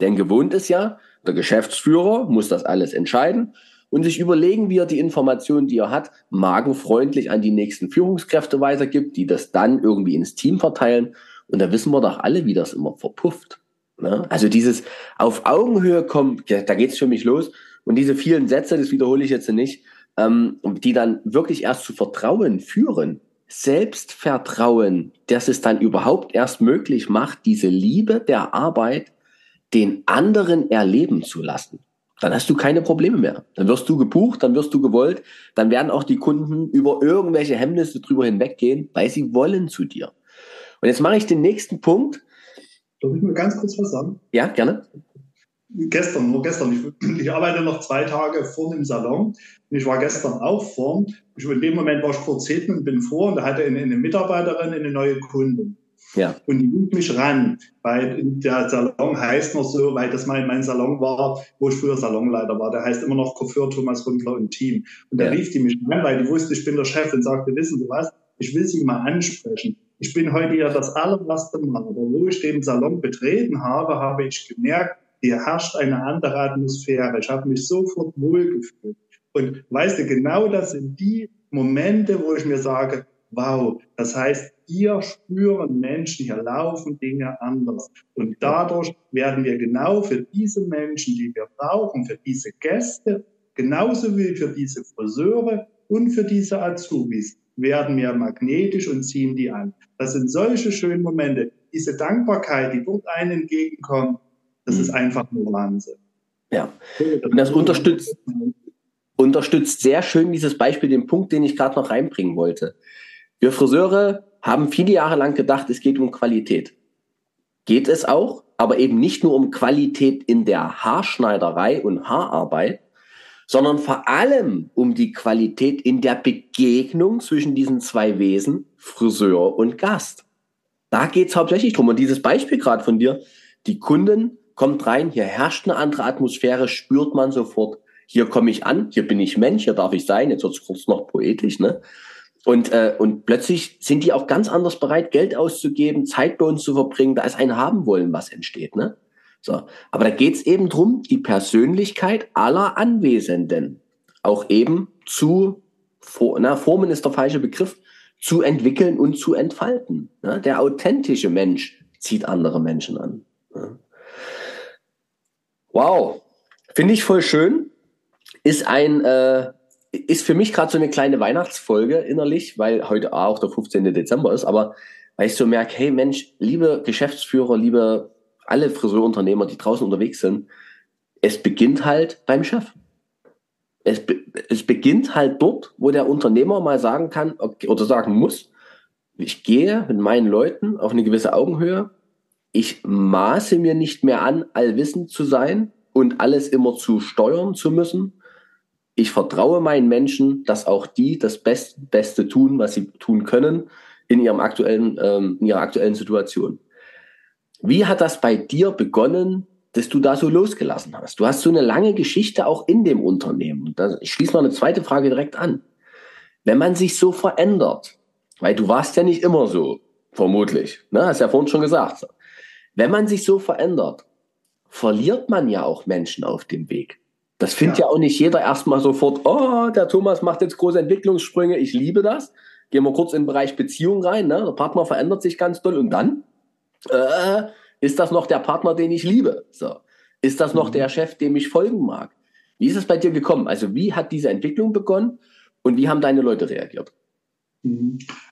Denn gewohnt ist ja, der Geschäftsführer muss das alles entscheiden und sich überlegen, wie er die Informationen, die er hat, magenfreundlich an die nächsten Führungskräfte weitergibt, die das dann irgendwie ins Team verteilen. Und da wissen wir doch alle, wie das immer verpufft. Ne? Also dieses auf Augenhöhe kommen, da geht's für mich los. Und diese vielen Sätze, das wiederhole ich jetzt nicht, ähm, die dann wirklich erst zu Vertrauen führen. Selbstvertrauen, das es dann überhaupt erst möglich macht, diese Liebe der Arbeit den anderen erleben zu lassen dann hast du keine Probleme mehr. Dann wirst du gebucht, dann wirst du gewollt, dann werden auch die Kunden über irgendwelche Hemmnisse drüber hinweggehen, weil sie wollen zu dir. Und jetzt mache ich den nächsten Punkt. Darf ich mir ganz kurz was sagen? Ja, gerne. Gestern, nur gestern. Ich, ich arbeite noch zwei Tage vorne im Salon. Und ich war gestern auch vorn. in dem Moment war ich kurz hinten und bin vor und da hatte eine, eine Mitarbeiterin eine neue Kundin. Ja. Und die nimmt mich ran, weil der Salon heißt noch so, weil das mein, mein Salon war, wo ich früher Salonleiter war. Der heißt immer noch Coiffeur Thomas Rundler und Team. Und da ja. rief die mich ran, weil die wusste, ich bin der Chef und sagte, wissen Sie was, ich will Sie mal ansprechen. Ich bin heute ja das allererste Mal, aber wo ich den Salon betreten habe, habe ich gemerkt, hier herrscht eine andere Atmosphäre. Ich habe mich sofort wohlgefühlt. Und weißt du, genau das sind die Momente, wo ich mir sage, wow, das heißt, hier spüren Menschen, hier laufen Dinge anders. Und dadurch werden wir genau für diese Menschen, die wir brauchen, für diese Gäste, genauso wie für diese Friseure und für diese Azubis, werden wir magnetisch und ziehen die an. Das sind solche schönen Momente. Diese Dankbarkeit, die dort einen entgegenkommt, das ist mhm. einfach nur Wahnsinn. Ja, und das unterstützt, unterstützt sehr schön dieses Beispiel, den Punkt, den ich gerade noch reinbringen wollte. Wir Friseure haben viele Jahre lang gedacht, es geht um Qualität. Geht es auch, aber eben nicht nur um Qualität in der Haarschneiderei und Haararbeit, sondern vor allem um die Qualität in der Begegnung zwischen diesen zwei Wesen, Friseur und Gast. Da geht es hauptsächlich drum. Und dieses Beispiel gerade von dir, die Kunden kommt rein, hier herrscht eine andere Atmosphäre, spürt man sofort. Hier komme ich an, hier bin ich Mensch, hier darf ich sein. Jetzt wird es kurz noch poetisch, ne? Und, äh, und plötzlich sind die auch ganz anders bereit, Geld auszugeben, Zeit bei uns zu verbringen. Da ist ein Haben wollen, was entsteht. Ne? So. Aber da geht's eben drum, die Persönlichkeit aller Anwesenden auch eben zu, na, formen ist der falsche Begriff, zu entwickeln und zu entfalten. Ne? Der authentische Mensch zieht andere Menschen an. Ne? Wow, finde ich voll schön. Ist ein äh, ist für mich gerade so eine kleine Weihnachtsfolge innerlich, weil heute auch der 15. Dezember ist, aber weil ich so merke, hey Mensch, liebe Geschäftsführer, liebe alle Friseurunternehmer, die draußen unterwegs sind, es beginnt halt beim Chef. Es, es beginnt halt dort, wo der Unternehmer mal sagen kann okay, oder sagen muss, ich gehe mit meinen Leuten auf eine gewisse Augenhöhe. Ich maße mir nicht mehr an, allwissend zu sein und alles immer zu steuern zu müssen, ich vertraue meinen Menschen, dass auch die das Best, Beste tun, was sie tun können in, ihrem aktuellen, ähm, in ihrer aktuellen Situation. Wie hat das bei dir begonnen, dass du da so losgelassen hast? Du hast so eine lange Geschichte auch in dem Unternehmen. ich schließe mal eine zweite Frage direkt an. Wenn man sich so verändert, weil du warst ja nicht immer so, vermutlich, ne? hast ja vorhin schon gesagt. Wenn man sich so verändert, verliert man ja auch Menschen auf dem Weg. Das findet ja. ja auch nicht jeder erstmal sofort, oh, der Thomas macht jetzt große Entwicklungssprünge, ich liebe das. Gehen wir kurz in den Bereich Beziehung rein, ne? der Partner verändert sich ganz doll und dann äh, ist das noch der Partner, den ich liebe? So. Ist das noch mhm. der Chef, dem ich folgen mag? Wie ist es bei dir gekommen? Also wie hat diese Entwicklung begonnen und wie haben deine Leute reagiert?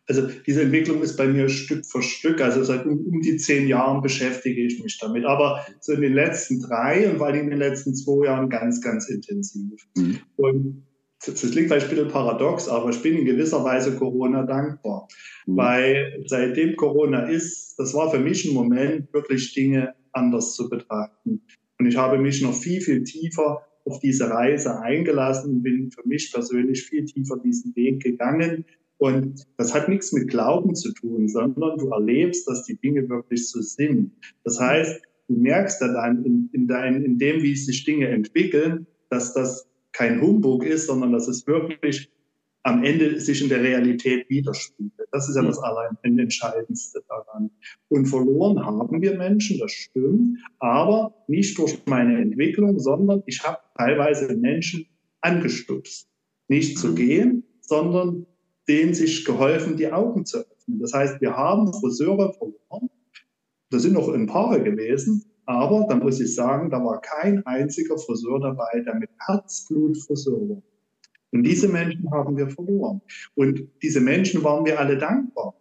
Also diese Entwicklung ist bei mir Stück für Stück. Also seit um, um, die zehn Jahren beschäftige ich mich damit. Aber so in den letzten drei und vor allem in den letzten zwei Jahren ganz, ganz intensiv. Mhm. Und das klingt vielleicht ein bisschen paradox, aber ich bin in gewisser Weise Corona dankbar. Mhm. Weil seitdem Corona ist, das war für mich ein Moment, wirklich Dinge anders zu betrachten. Und ich habe mich noch viel, viel tiefer auf diese Reise eingelassen und bin für mich persönlich viel tiefer diesen Weg gegangen, Und das hat nichts mit Glauben zu tun, sondern du erlebst, dass die Dinge wirklich so sind. Das heißt, du merkst dann in, in, dein, in dem, wie sich Dinge entwickeln, dass das kein Humbug ist, sondern dass es wirklich am Ende sich in der Realität widerspiegelt. Das ist ja das allein Entscheidendste daran. Und verloren haben wir Menschen, das stimmt, aber nicht durch meine Entwicklung, sondern ich habe teilweise Menschen angestupst, nicht zu gehen, sondern denen sich geholfen, die Augen zu öffnen. Das heißt, wir haben Friseure verloren. Da sind noch ein paar gewesen, aber da muss ich sagen, da war kein einziger Friseur dabei, der mit Herzblut Friseur war. Und diese Menschen haben wir verloren. Und diese Menschen waren wir alle dankbar.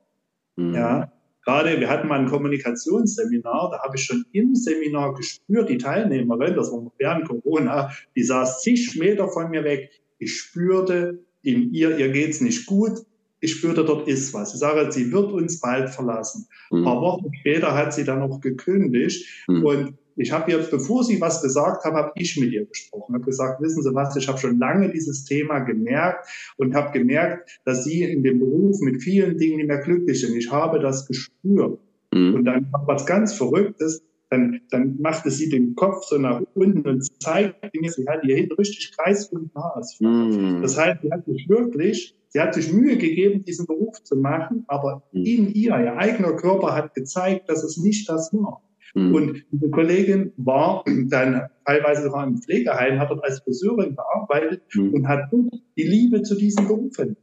Mhm. Ja, gerade wir hatten mal ein Kommunikationsseminar, da habe ich schon im Seminar gespürt, die Teilnehmerin, das war während Corona, die saß zig Meter von mir weg. Ich spürte in ihr, ihr geht's nicht gut. Ich spürte, dort ist was. Ich sage, sie wird uns bald verlassen. Mhm. Ein paar Wochen später hat sie dann noch gekündigt. Mhm. Und ich habe ihr, bevor sie was gesagt hat, habe ich mit ihr gesprochen. Habe gesagt, wissen Sie was, ich habe schon lange dieses Thema gemerkt und habe gemerkt, dass Sie in dem Beruf mit vielen Dingen nicht mehr glücklich sind. Ich habe das gespürt. Mhm. Und dann was ganz Verrücktes, dann, dann machte sie den Kopf so nach unten und zeigte mir, sie hat hier hinten richtig kreisrunden Haarausfall. Mm. Das heißt, sie hat sich wirklich, sie hat sich Mühe gegeben, diesen Beruf zu machen, aber mm. in ihr, ihr eigener Körper hat gezeigt, dass es nicht das war. Mhm. Und diese Kollegin war dann teilweise sogar im Pflegeheim, hat dort als Friseurin gearbeitet mhm. und hat die Liebe zu diesen Berufen.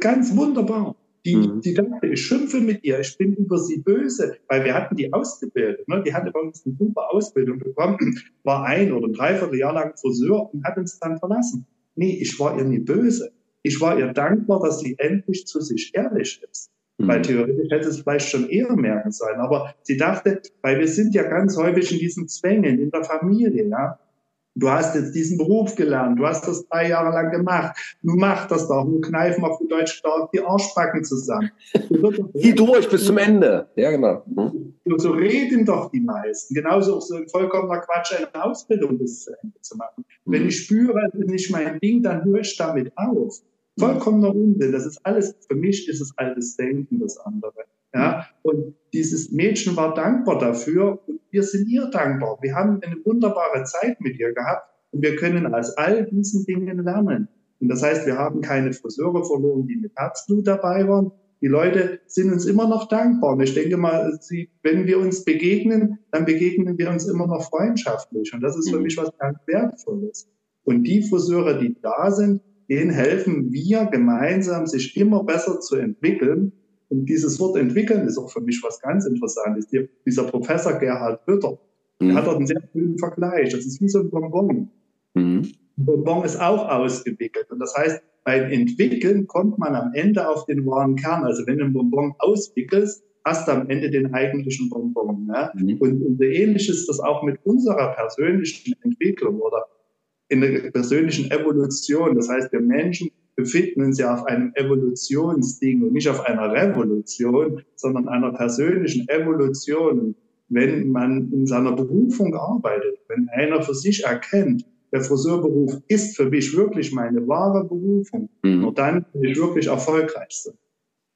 Ganz wunderbar. Die, mhm. die dachte, ich schimpfe mit ihr, ich bin über sie böse, weil wir hatten die ausgebildet. Ne? Die hatte bei uns eine super Ausbildung bekommen, (clears throat) war ein oder dreiviertel Jahr lang Friseur und hat uns dann verlassen. Nee, ich war ihr nie böse. Ich war ihr dankbar, dass sie endlich zu sich ehrlich ist. Weil mhm. theoretisch hätte es vielleicht schon eher merken sollen. Aber sie dachte, weil wir sind ja ganz häufig in diesen Zwängen in der Familie, ja. Du hast jetzt diesen Beruf gelernt, du hast das drei Jahre lang gemacht. Du mach das doch, nur kneifen auf gut Deutsch stark die Arschbacken zusammen. (laughs) Zieh durch bis zum Ende. Ja, genau. Mhm. So reden doch die meisten. Genauso auch so ein vollkommener Quatsch, eine Ausbildung bis zu Ende zu machen. Mhm. Wenn ich spüre, es ist nicht mein Ding, dann höre ich damit auf. Vollkommener Unsinn. Das ist alles, für mich ist es altes Denken, das andere. Ja, und dieses Mädchen war dankbar dafür und wir sind ihr dankbar. Wir haben eine wunderbare Zeit mit ihr gehabt und wir können aus all diesen Dingen lernen. Und das heißt, wir haben keine Friseure verloren, die mit Herzblut dabei waren. Die Leute sind uns immer noch dankbar. Und ich denke mal, sie, wenn wir uns begegnen, dann begegnen wir uns immer noch freundschaftlich. Und das ist für mhm. mich was ganz Wertvolles. Und die Friseure, die da sind, denen helfen wir gemeinsam, sich immer besser zu entwickeln. Und dieses Wort entwickeln ist auch für mich was ganz Interessantes. Dieser Professor Gerhard Hütter, mhm. der hat dort einen sehr schönen Vergleich. Das ist wie so ein Bonbon. Mhm. Ein Bonbon ist auch ausgewickelt. Und das heißt, beim Entwickeln kommt man am Ende auf den wahren Kern. Also wenn du einen Bonbon auswickelst, hast du am Ende den eigentlichen Bonbon. Ne? Mhm. Und, und so ähnlich ist das auch mit unserer persönlichen Entwicklung oder in der persönlichen Evolution. Das heißt, wir Menschen befinden uns ja auf einem Evolutionsding und nicht auf einer Revolution, sondern einer persönlichen Evolution. Wenn man in seiner Berufung arbeitet, wenn einer für sich erkennt, der Friseurberuf ist für mich wirklich meine wahre Berufung, mhm. nur dann bin ich wirklich erfolgreich.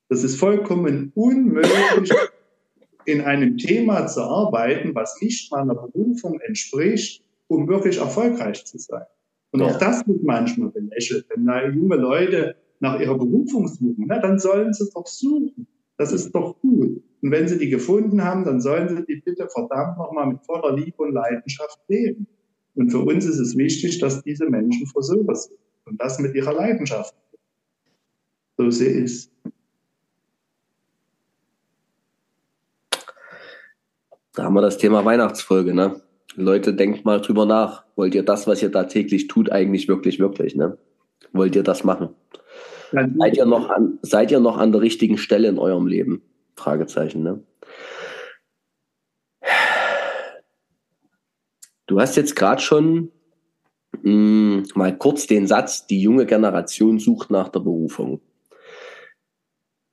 Das ist vollkommen unmöglich, (laughs) in einem Thema zu arbeiten, was nicht meiner Berufung entspricht, um wirklich erfolgreich zu sein. Und ja. auch das wird manchmal belächelt. Wenn da junge Leute nach ihrer Berufung suchen, na, dann sollen sie doch suchen. Das ist doch gut. Und wenn sie die gefunden haben, dann sollen sie die bitte verdammt nochmal mit voller Liebe und Leidenschaft leben. Und für uns ist es wichtig, dass diese Menschen Friseure sind. Und das mit ihrer Leidenschaft. So sehe ich es. Da haben wir das Thema Weihnachtsfolge, ne? Leute, denkt mal drüber nach. Wollt ihr das, was ihr da täglich tut, eigentlich wirklich, wirklich, ne? Wollt ihr das machen? Ja, seid ihr noch an, seid ihr noch an der richtigen Stelle in eurem Leben? Fragezeichen, ne? Du hast jetzt gerade schon mh, hm, mal kurz den Satz, die junge Generation sucht nach der Berufung.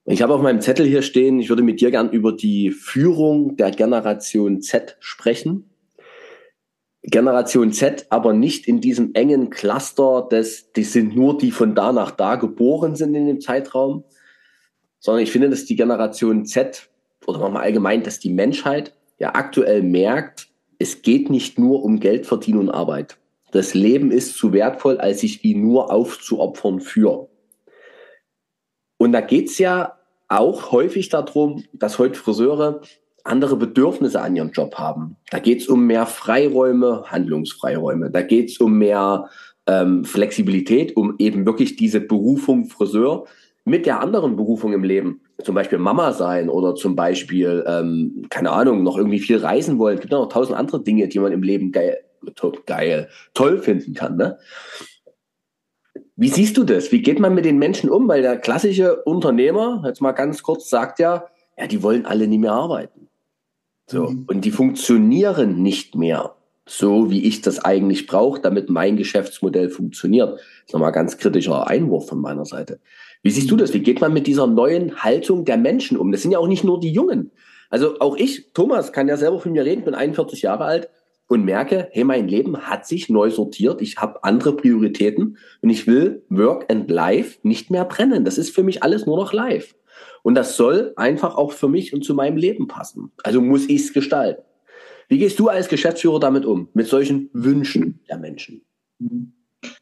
Ich habe auf meinem Zettel hier stehen, ich würde mit dir gern über die Führung der Generation Z sprechen. Generation Z, aber nicht in diesem engen Cluster, des, die sind nur die von da nach da geboren sind in dem Zeitraum, sondern ich finde, dass die Generation Z oder mal allgemein, dass die Menschheit ja aktuell merkt, es geht nicht nur um Geld verdienen und Arbeit. Das Leben ist zu wertvoll, als sich wie nur aufzuopfern für. Und da geht's ja auch häufig darum, dass heute Friseure andere Bedürfnisse an ihrem Job haben. Da geht's um mehr Freiräume, Handlungsfreiräume. Da geht's um mehr ähm, Flexibilität, um eben wirklich diese Berufung Friseur mit der anderen Berufung im Leben, zum Beispiel Mama sein oder zum Beispiel, ähm, keine Ahnung, noch irgendwie viel reisen wollen. Es gibt noch tausend andere Dinge, die man im Leben geil, to geil toll finden kann. Ne? Wie siehst du das? Wie geht man mit den Menschen um? Weil der klassische Unternehmer, jetzt mal ganz kurz, sagt ja, ja, die wollen alle nie mehr arbeiten. So. Mhm. Und die funktionieren nicht mehr so, wie ich das eigentlich brauche, damit mein Geschäftsmodell funktioniert. Das ist nochmal ein ganz kritischer Einwurf von meiner Seite. Wie siehst du das? Wie geht man mit dieser neuen Haltung der Menschen um? Das sind ja auch nicht nur die Jungen. Also auch ich, Thomas, kann ja selber von mir reden, bin 41 Jahre alt und merke, hey, mein Leben hat sich neu sortiert. Ich habe andere Prioritäten und ich will Work and Life nicht mehr brennen. Das ist für mich alles nur noch live. Und das soll einfach auch für mich und zu meinem Leben passen. Also muss ich es gestalten. Wie gehst du als Geschäftsführer damit um, mit solchen Wünschen der Menschen?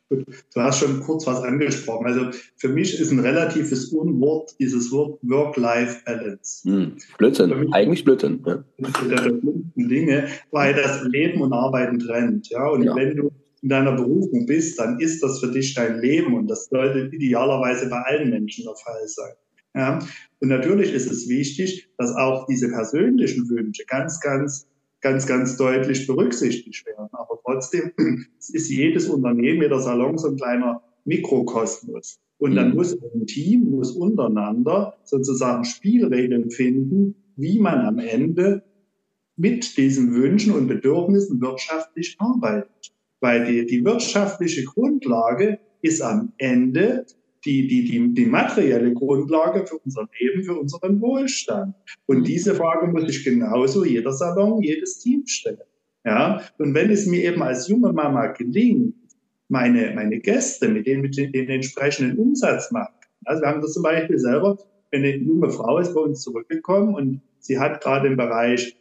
Du hast schon kurz was angesprochen. Also für mich ist ein relatives Unwort dieses Wort Work-Life-Balance. Hm, Blödsinn, eigentlich Blödsinn. Ja. Der Dinge, weil das Leben und Arbeiten trennt. Ja? Und ja. wenn du in deiner Berufung bist, dann ist das für dich dein Leben und das sollte idealerweise bei allen Menschen der Fall sein. Ja? Und natürlich ist es wichtig, dass auch diese persönlichen Wünsche ganz, ganz ganz, ganz deutlich berücksichtigt werden. Aber trotzdem ist jedes Unternehmen, jeder Salon so ein kleiner Mikrokosmos. Und dann mhm. muss ein Team, muss untereinander sozusagen Spielregeln finden, wie man am Ende mit diesen Wünschen und Bedürfnissen wirtschaftlich arbeitet. Weil die, die wirtschaftliche Grundlage ist am Ende die, die, die, die materielle Grundlage für unser Leben, für unseren Wohlstand. Und mhm. diese Frage muss ich genauso jeder Salon, jedes Team stellen. Ja, und wenn es mir eben als junge Mama gelingt, meine, meine Gäste mit denen, mit den, den entsprechenden Umsatz machen. Also wir haben das zum Beispiel selber, eine junge Frau ist bei uns zurückgekommen und sie hat gerade im Bereich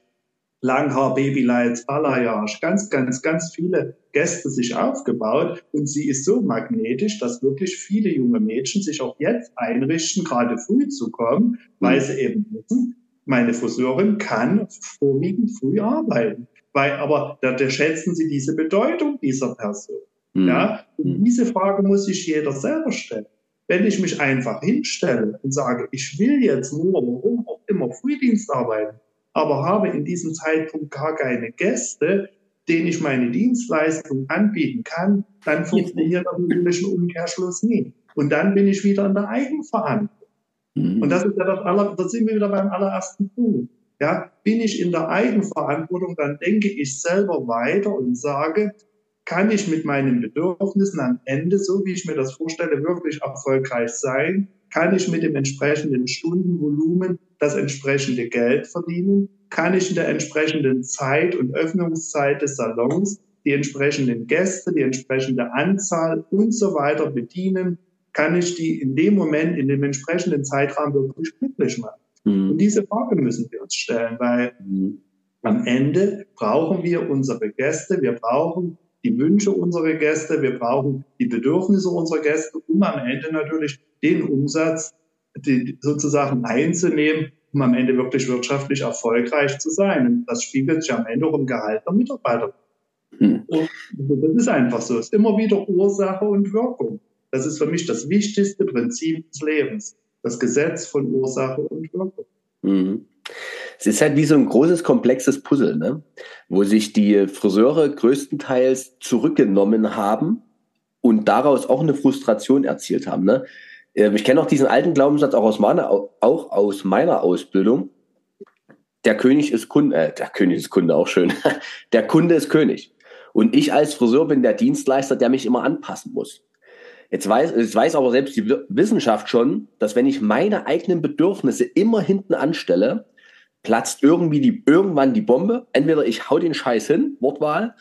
Langhaar, Babylights, Balayage, ganz, ganz, ganz viele Gäste sich aufgebaut und sie ist so magnetisch, dass wirklich viele junge Mädchen sich auch jetzt einrichten, gerade früh zu kommen, weil sie eben wissen, meine Friseurin kann vorwiegend früh arbeiten. Weil, aber da, da schätzen sie diese Bedeutung dieser Person. Mhm. Ja, und diese Frage muss sich jeder selber stellen. Wenn ich mich einfach hinstelle und sage, ich will jetzt nur, warum auch immer, Frühdienst arbeiten, aber habe in diesem Zeitpunkt gar keine Gäste, denen ich meine Dienstleistung anbieten kann, dann funktioniert der natürlich ein Umkehrschluss nie. Und dann bin ich wieder in der Eigenverantwortung. Mhm. Und das ist ja das aller, da sind wir wieder beim allerersten Punkt. Ja, bin ich in der Eigenverantwortung, dann denke ich selber weiter und sage, kann ich mit meinen Bedürfnissen am Ende, so wie ich mir das vorstelle, wirklich erfolgreich sein? Kann ich mit dem entsprechenden Stundenvolumen das entsprechende Geld verdienen? Kann ich in der entsprechenden Zeit und Öffnungszeit des Salons die entsprechenden Gäste, die entsprechende Anzahl und so weiter bedienen? Kann ich die in dem Moment, in dem entsprechenden Zeitraum wirklich glücklich machen? Mhm. Und diese Frage müssen wir uns stellen, weil mhm. am Ende brauchen wir unsere Gäste, wir brauchen die Wünsche unserer Gäste, wir brauchen die Bedürfnisse unserer Gäste, um am Ende natürlich den Umsatz die, sozusagen einzunehmen, um am Ende wirklich wirtschaftlich erfolgreich zu sein. Und das spiegelt sich am Ende auch im Gehalt der Mitarbeiter. Hm. Und das ist einfach so. Es ist immer wieder Ursache und Wirkung. Das ist für mich das wichtigste Prinzip des Lebens. Das Gesetz von Ursache und Wirkung. Mhm. Es ist halt wie so ein großes, komplexes Puzzle, ne? wo sich die Friseure größtenteils zurückgenommen haben und daraus auch eine Frustration erzielt haben. Ne? Ähm, ich kenne auch diesen alten Glaubenssatz auch aus meiner, auch aus meiner Ausbildung. Der König ist Kunde, äh, der König ist Kunde auch schön. (laughs) Der Kunde ist König. Und ich als Friseur bin der Dienstleister, der mich immer anpassen muss. Jetzt weiß, jetzt weiß aber selbst die Wissenschaft schon, dass wenn ich meine eigenen Bedürfnisse immer hinten anstelle, platzt irgendwie die, irgendwann die Bombe. Entweder ich hau den Scheiß hin, Wortwahl,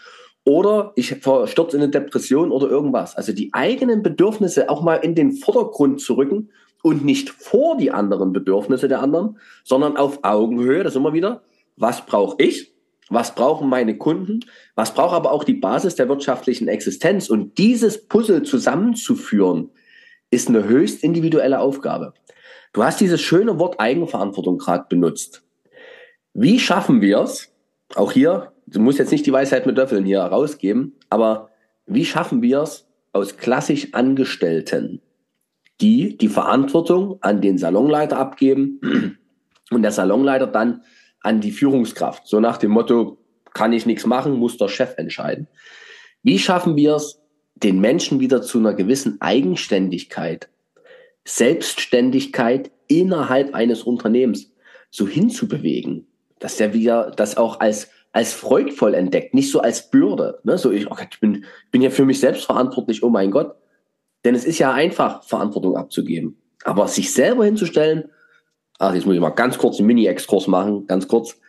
oder ich verstürze in eine Depression oder irgendwas. Also die eigenen Bedürfnisse auch mal in den Vordergrund zu rücken und nicht vor die anderen Bedürfnisse der anderen, sondern auf Augenhöhe, das immer wieder, was brauche ich, was brauchen meine Kunden, was braucht aber auch die Basis der wirtschaftlichen Existenz und dieses Puzzle zusammenzuführen, ist eine höchst individuelle Aufgabe. Du hast dieses schöne Wort Eigenverantwortung gerade benutzt. Wie schaffen wir es, auch hier du musst jetzt nicht die Weisheit mit Löffeln hier rausgeben, aber wie schaffen wir es aus klassisch Angestellten, die die Verantwortung an den Salonleiter abgeben (clears throat) und der Salonleiter dann an die Führungskraft, so nach dem Motto, kann ich nichts machen, muss der Chef entscheiden. Wie schaffen wir es, den Menschen wieder zu einer gewissen Eigenständigkeit, Selbstständigkeit innerhalb eines Unternehmens so hinzubewegen, dass der wieder das auch als als freudvoll entdeckt, nicht so als Bürde. Ne? So, ich, oh ich bin, bin ja für mich selbst verantwortlich, oh mein Gott. Denn es ist ja einfach, Verantwortung abzugeben. Aber sich selber hinzustellen, ach, jetzt muss ich mal ganz kurz einen Mini-Exkurs machen, ganz kurz.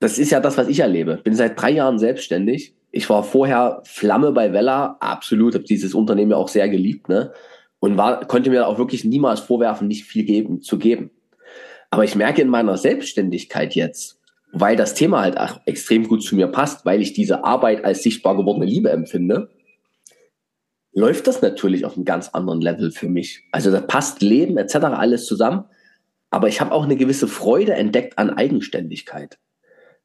Das ist ja das, was ich erlebe. Bin seit drei Jahren selbstständig. Ich war vorher Flamme bei Vella, absolut, habe dieses Unternehmen ja auch sehr geliebt, ne? Und war, konnte mir auch wirklich niemals vorwerfen, nicht viel geben, zu geben. Aber ich merke in meiner Selbstständigkeit jetzt, weil das Thema halt auch extrem gut zu mir passt, weil ich diese Arbeit als sichtbar gewordene Liebe empfinde, läuft das natürlich auf einem ganz anderen Level für mich. Also da passt Leben etc. alles zusammen, aber ich habe auch eine gewisse Freude entdeckt an Eigenständigkeit.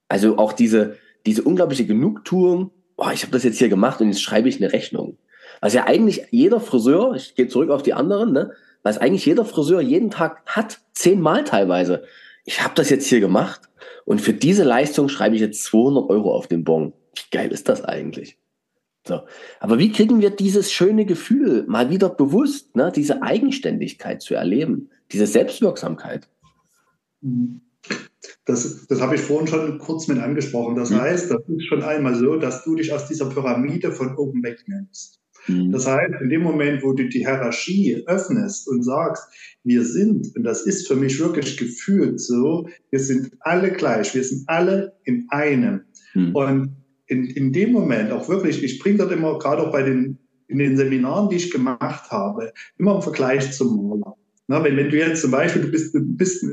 Also auch diese, diese unglaubliche Genugtuung, oh, ich habe das jetzt hier gemacht und jetzt schreibe ich eine Rechnung. Was ja eigentlich jeder Friseur, ich gehe zurück auf die anderen, ne, was eigentlich jeder Friseur jeden Tag hat, zehnmal teilweise. Ich habe das jetzt hier gemacht und für diese Leistung schreibe ich jetzt 200 Euro auf den Bon. Wie geil ist das eigentlich? So. Aber wie kriegen wir dieses schöne Gefühl mal wieder bewusst, ne, diese Eigenständigkeit zu erleben, diese Selbstwirksamkeit? Das, das habe ich vorhin schon kurz mit angesprochen. Das mhm. heißt, das ist schon einmal so, dass du dich aus dieser Pyramide von oben wegnimmst. Mhm. Das heißt, in dem Moment, wo du die Hierarchie öffnest und sagst, wir sind, und das ist für mich wirklich gefühlt so, wir sind alle gleich, wir sind alle in einem. Mhm. Und in, in dem Moment auch wirklich, ich bringe dort immer, gerade auch bei den, in den Seminaren, die ich gemacht habe, immer im Vergleich zum Maler. Na, wenn, wenn du jetzt zum Beispiel, du bist, du bist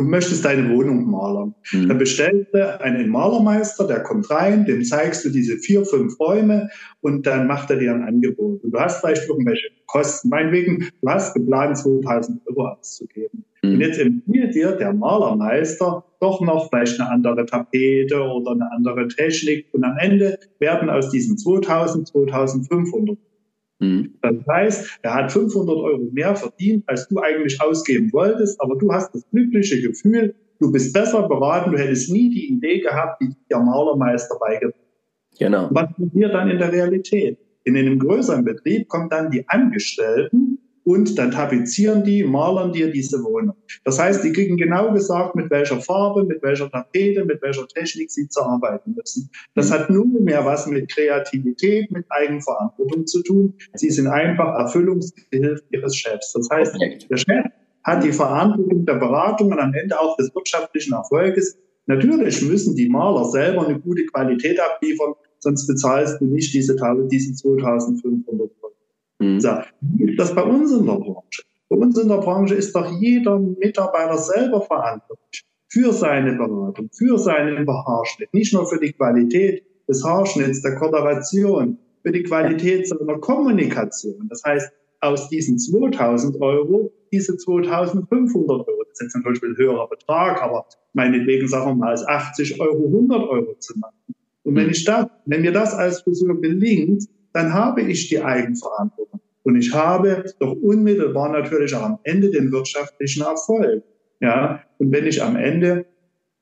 du möchtest deine Wohnung malern. Mhm. Dann bestellst du einen Malermeister, der kommt rein, dem zeigst du diese vier, fünf Räume und dann macht er dir ein Angebot. Und du hast vielleicht irgendwelche Kosten. Meinetwegen, du hast geplant, 2000 Euro auszugeben. Mhm. Und jetzt empfiehlt dir der Malermeister doch noch vielleicht eine andere Tapete oder eine andere Technik. Und am Ende werden aus diesen 2000 2500 Mhm. Das heißt, er hat 500 Euro mehr verdient, als du eigentlich ausgeben wolltest, aber du hast das glückliche Gefühl, du bist besser beraten, du hättest nie die Idee gehabt, die der Malermeister beigebracht Genau. Was passiert dann in der Realität? In einem größeren Betrieb kommen dann die Angestellten und dann tapezieren die, malern dir diese Wohnung. Das heißt, die kriegen genau gesagt, mit welcher Farbe, mit welcher Tapete, mit welcher Technik sie zu arbeiten müssen. Das mhm. hat nunmehr was mit Kreativität, mit Eigenverantwortung zu tun. Sie sind einfach Erfüllungsgehilfe ihres Chefs. Das heißt, der Chef hat die Verantwortung der Beratung und am Ende auch des wirtschaftlichen Erfolges. Natürlich müssen die Maler selber eine gute Qualität abliefern, sonst bezahlst du nicht diese, diese 2500 Euro. Mhm. So, wie ist das bei uns in der Branche? Bei uns in der Branche ist doch jeder Mitarbeiter selber verantwortlich für seine Beratung, für seinen Haarschnitt, nicht nur für die Qualität des Haarschnitts, der Koloration, für die Qualität seiner Kommunikation. Das heißt, aus diesen 2000 Euro, diese 2500 Euro, das ist jetzt natürlich ein höherer Betrag, aber meinetwegen sagen wir mal als 80 Euro 100 Euro zu machen. Und wenn mhm. ich das, wenn mir das als Friseur gelingt, dann habe ich die Eigenverantwortung. Und ich habe doch unmittelbar natürlich auch am Ende den wirtschaftlichen Erfolg. Ja, und wenn ich am Ende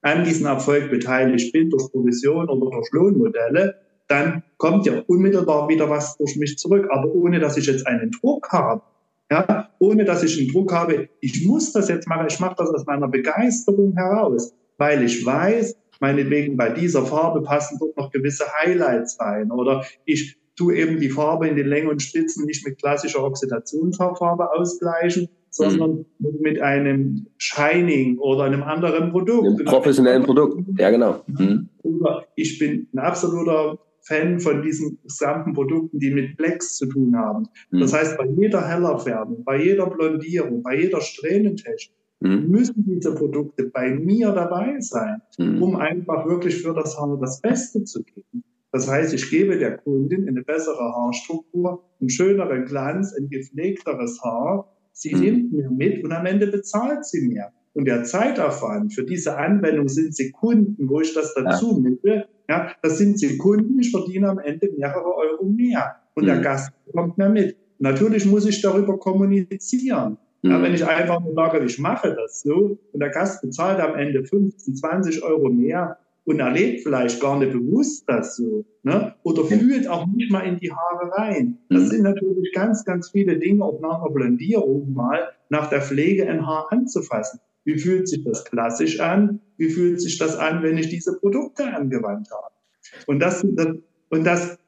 an diesem Erfolg beteiligt bin durch Provision oder durch Lohnmodelle, dann kommt ja unmittelbar wieder was durch mich zurück, aber ohne dass ich jetzt einen Druck habe. Ja, ohne dass ich einen Druck habe, ich muss das jetzt machen, ich mache das aus meiner Begeisterung heraus, weil ich weiß, meinetwegen bei dieser Farbe passen dort noch gewisse Highlights rein oder ich tu eben die Farbe in den Längen und Spitzen nicht mit klassischer Oxidationsfarbe ausgleichen, sondern mhm. mit einem Shining oder einem anderen Produkt. Einem professionellen Produkt, ja genau. Mhm. Ich bin ein absoluter Fan von diesen gesamten Produkten, die mit Blacks zu tun haben. Mhm. Das heißt, bei jeder Hellerfärbung, bei jeder Blondierung, bei jeder Strähnentechnik mhm. müssen diese Produkte bei mir dabei sein, mhm. um einfach wirklich für das Haar das Beste zu geben. Das heißt, ich gebe der Kundin eine bessere Haarstruktur, einen schöneren Glanz, ein gepflegteres Haar. Sie mhm. nimmt mir mit und am Ende bezahlt sie mir. Und der Zeitaufwand für diese Anwendung sind Sekunden, wo ich das dazu ja. mittel. Ja, das sind Sekunden, ich verdiene am Ende mehrere Euro mehr. Und mhm. der Gast kommt mir mit. Natürlich muss ich darüber kommunizieren. Mhm. Ja, wenn ich einfach nur sage, ich mache das so und der Gast bezahlt am Ende 15, 20 Euro mehr, und erlebt vielleicht gar nicht bewusst das so. Ne? Oder fühlt auch nicht mal in die Haare rein. Das mhm. sind natürlich ganz, ganz viele Dinge, auch nach einer Blondierung mal nach der Pflege ein Haar anzufassen. Wie fühlt sich das klassisch an? Wie fühlt sich das an, wenn ich diese Produkte angewandt habe? Und das, das und das